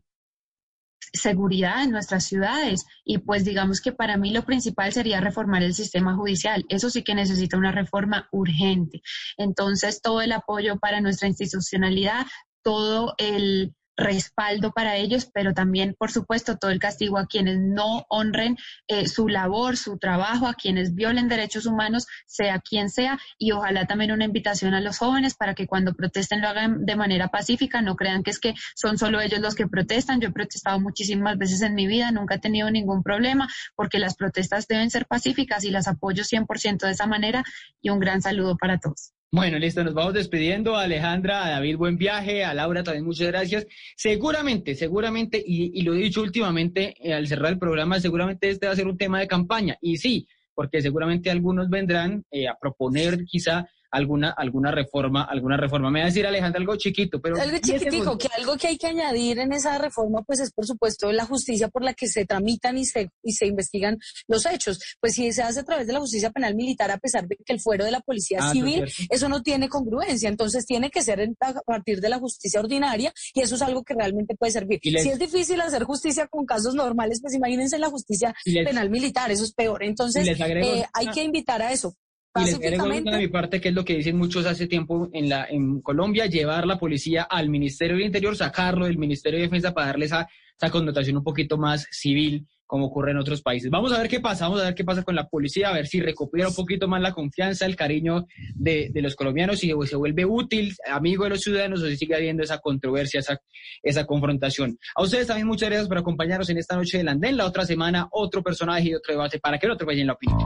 seguridad en nuestras ciudades. Y pues digamos que para mí lo principal sería reformar el sistema judicial. Eso sí que necesita una reforma urgente. Entonces, todo el apoyo para nuestra institucionalidad, todo el respaldo para ellos, pero también, por supuesto, todo el castigo a quienes no honren eh, su labor, su trabajo, a quienes violen derechos humanos, sea quien sea, y ojalá también una invitación a los jóvenes para que cuando protesten lo hagan de manera pacífica, no crean que es que son solo ellos los que protestan. Yo he protestado muchísimas veces en mi vida, nunca he tenido ningún problema, porque las protestas deben ser pacíficas y las apoyo 100% de esa manera, y un gran saludo para todos. Bueno, listo, nos vamos despidiendo. Alejandra, a David, buen viaje. A Laura también, muchas gracias. Seguramente, seguramente, y, lo he dicho últimamente eh, al cerrar el programa, seguramente este va a ser un tema de campaña. Y sí, porque seguramente algunos vendrán eh, a proponer quizá alguna, alguna reforma, alguna reforma. Me va a decir Alejandra algo chiquito, pero... Algo chiquitico, que algo que hay que añadir en esa reforma, pues es por supuesto la justicia por la que se tramitan y se, y se investigan los hechos. Pues si se hace a través de la justicia penal militar, a pesar de que el fuero de la policía ah, civil, eso no tiene congruencia, entonces tiene que ser a partir de la justicia ordinaria y eso es algo que realmente puede servir. Si es difícil hacer justicia con casos normales, pues imagínense la justicia penal militar, eso es peor. Entonces eh, hay que invitar a eso. Y les agrego de mi parte, que es lo que dicen muchos hace tiempo en, la, en Colombia, llevar la policía al Ministerio del Interior, sacarlo del Ministerio de Defensa para darle esa, esa connotación un poquito más civil, como ocurre en otros países. Vamos a ver qué pasa, vamos a ver qué pasa con la policía, a ver si recupera un poquito más la confianza, el cariño de, de los colombianos, si se vuelve útil, amigo de los ciudadanos, o si sigue habiendo esa controversia, esa, esa confrontación. A ustedes también muchas gracias por acompañarnos en esta noche del andén. La otra semana, otro personaje y otro debate para que no atropellen la opinión.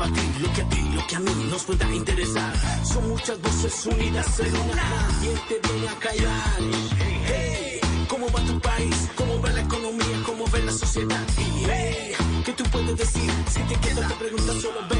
Debatir lo que a ti, lo que a mí nos pueda interesar. Son muchas voces unidas en una. ¿Quién te viene a callar? Hey, ¿cómo va tu país? ¿Cómo va la economía? ¿Cómo va la sociedad? Y hey, ¿qué tú puedes decir? Si te quedas te preguntas solo ven,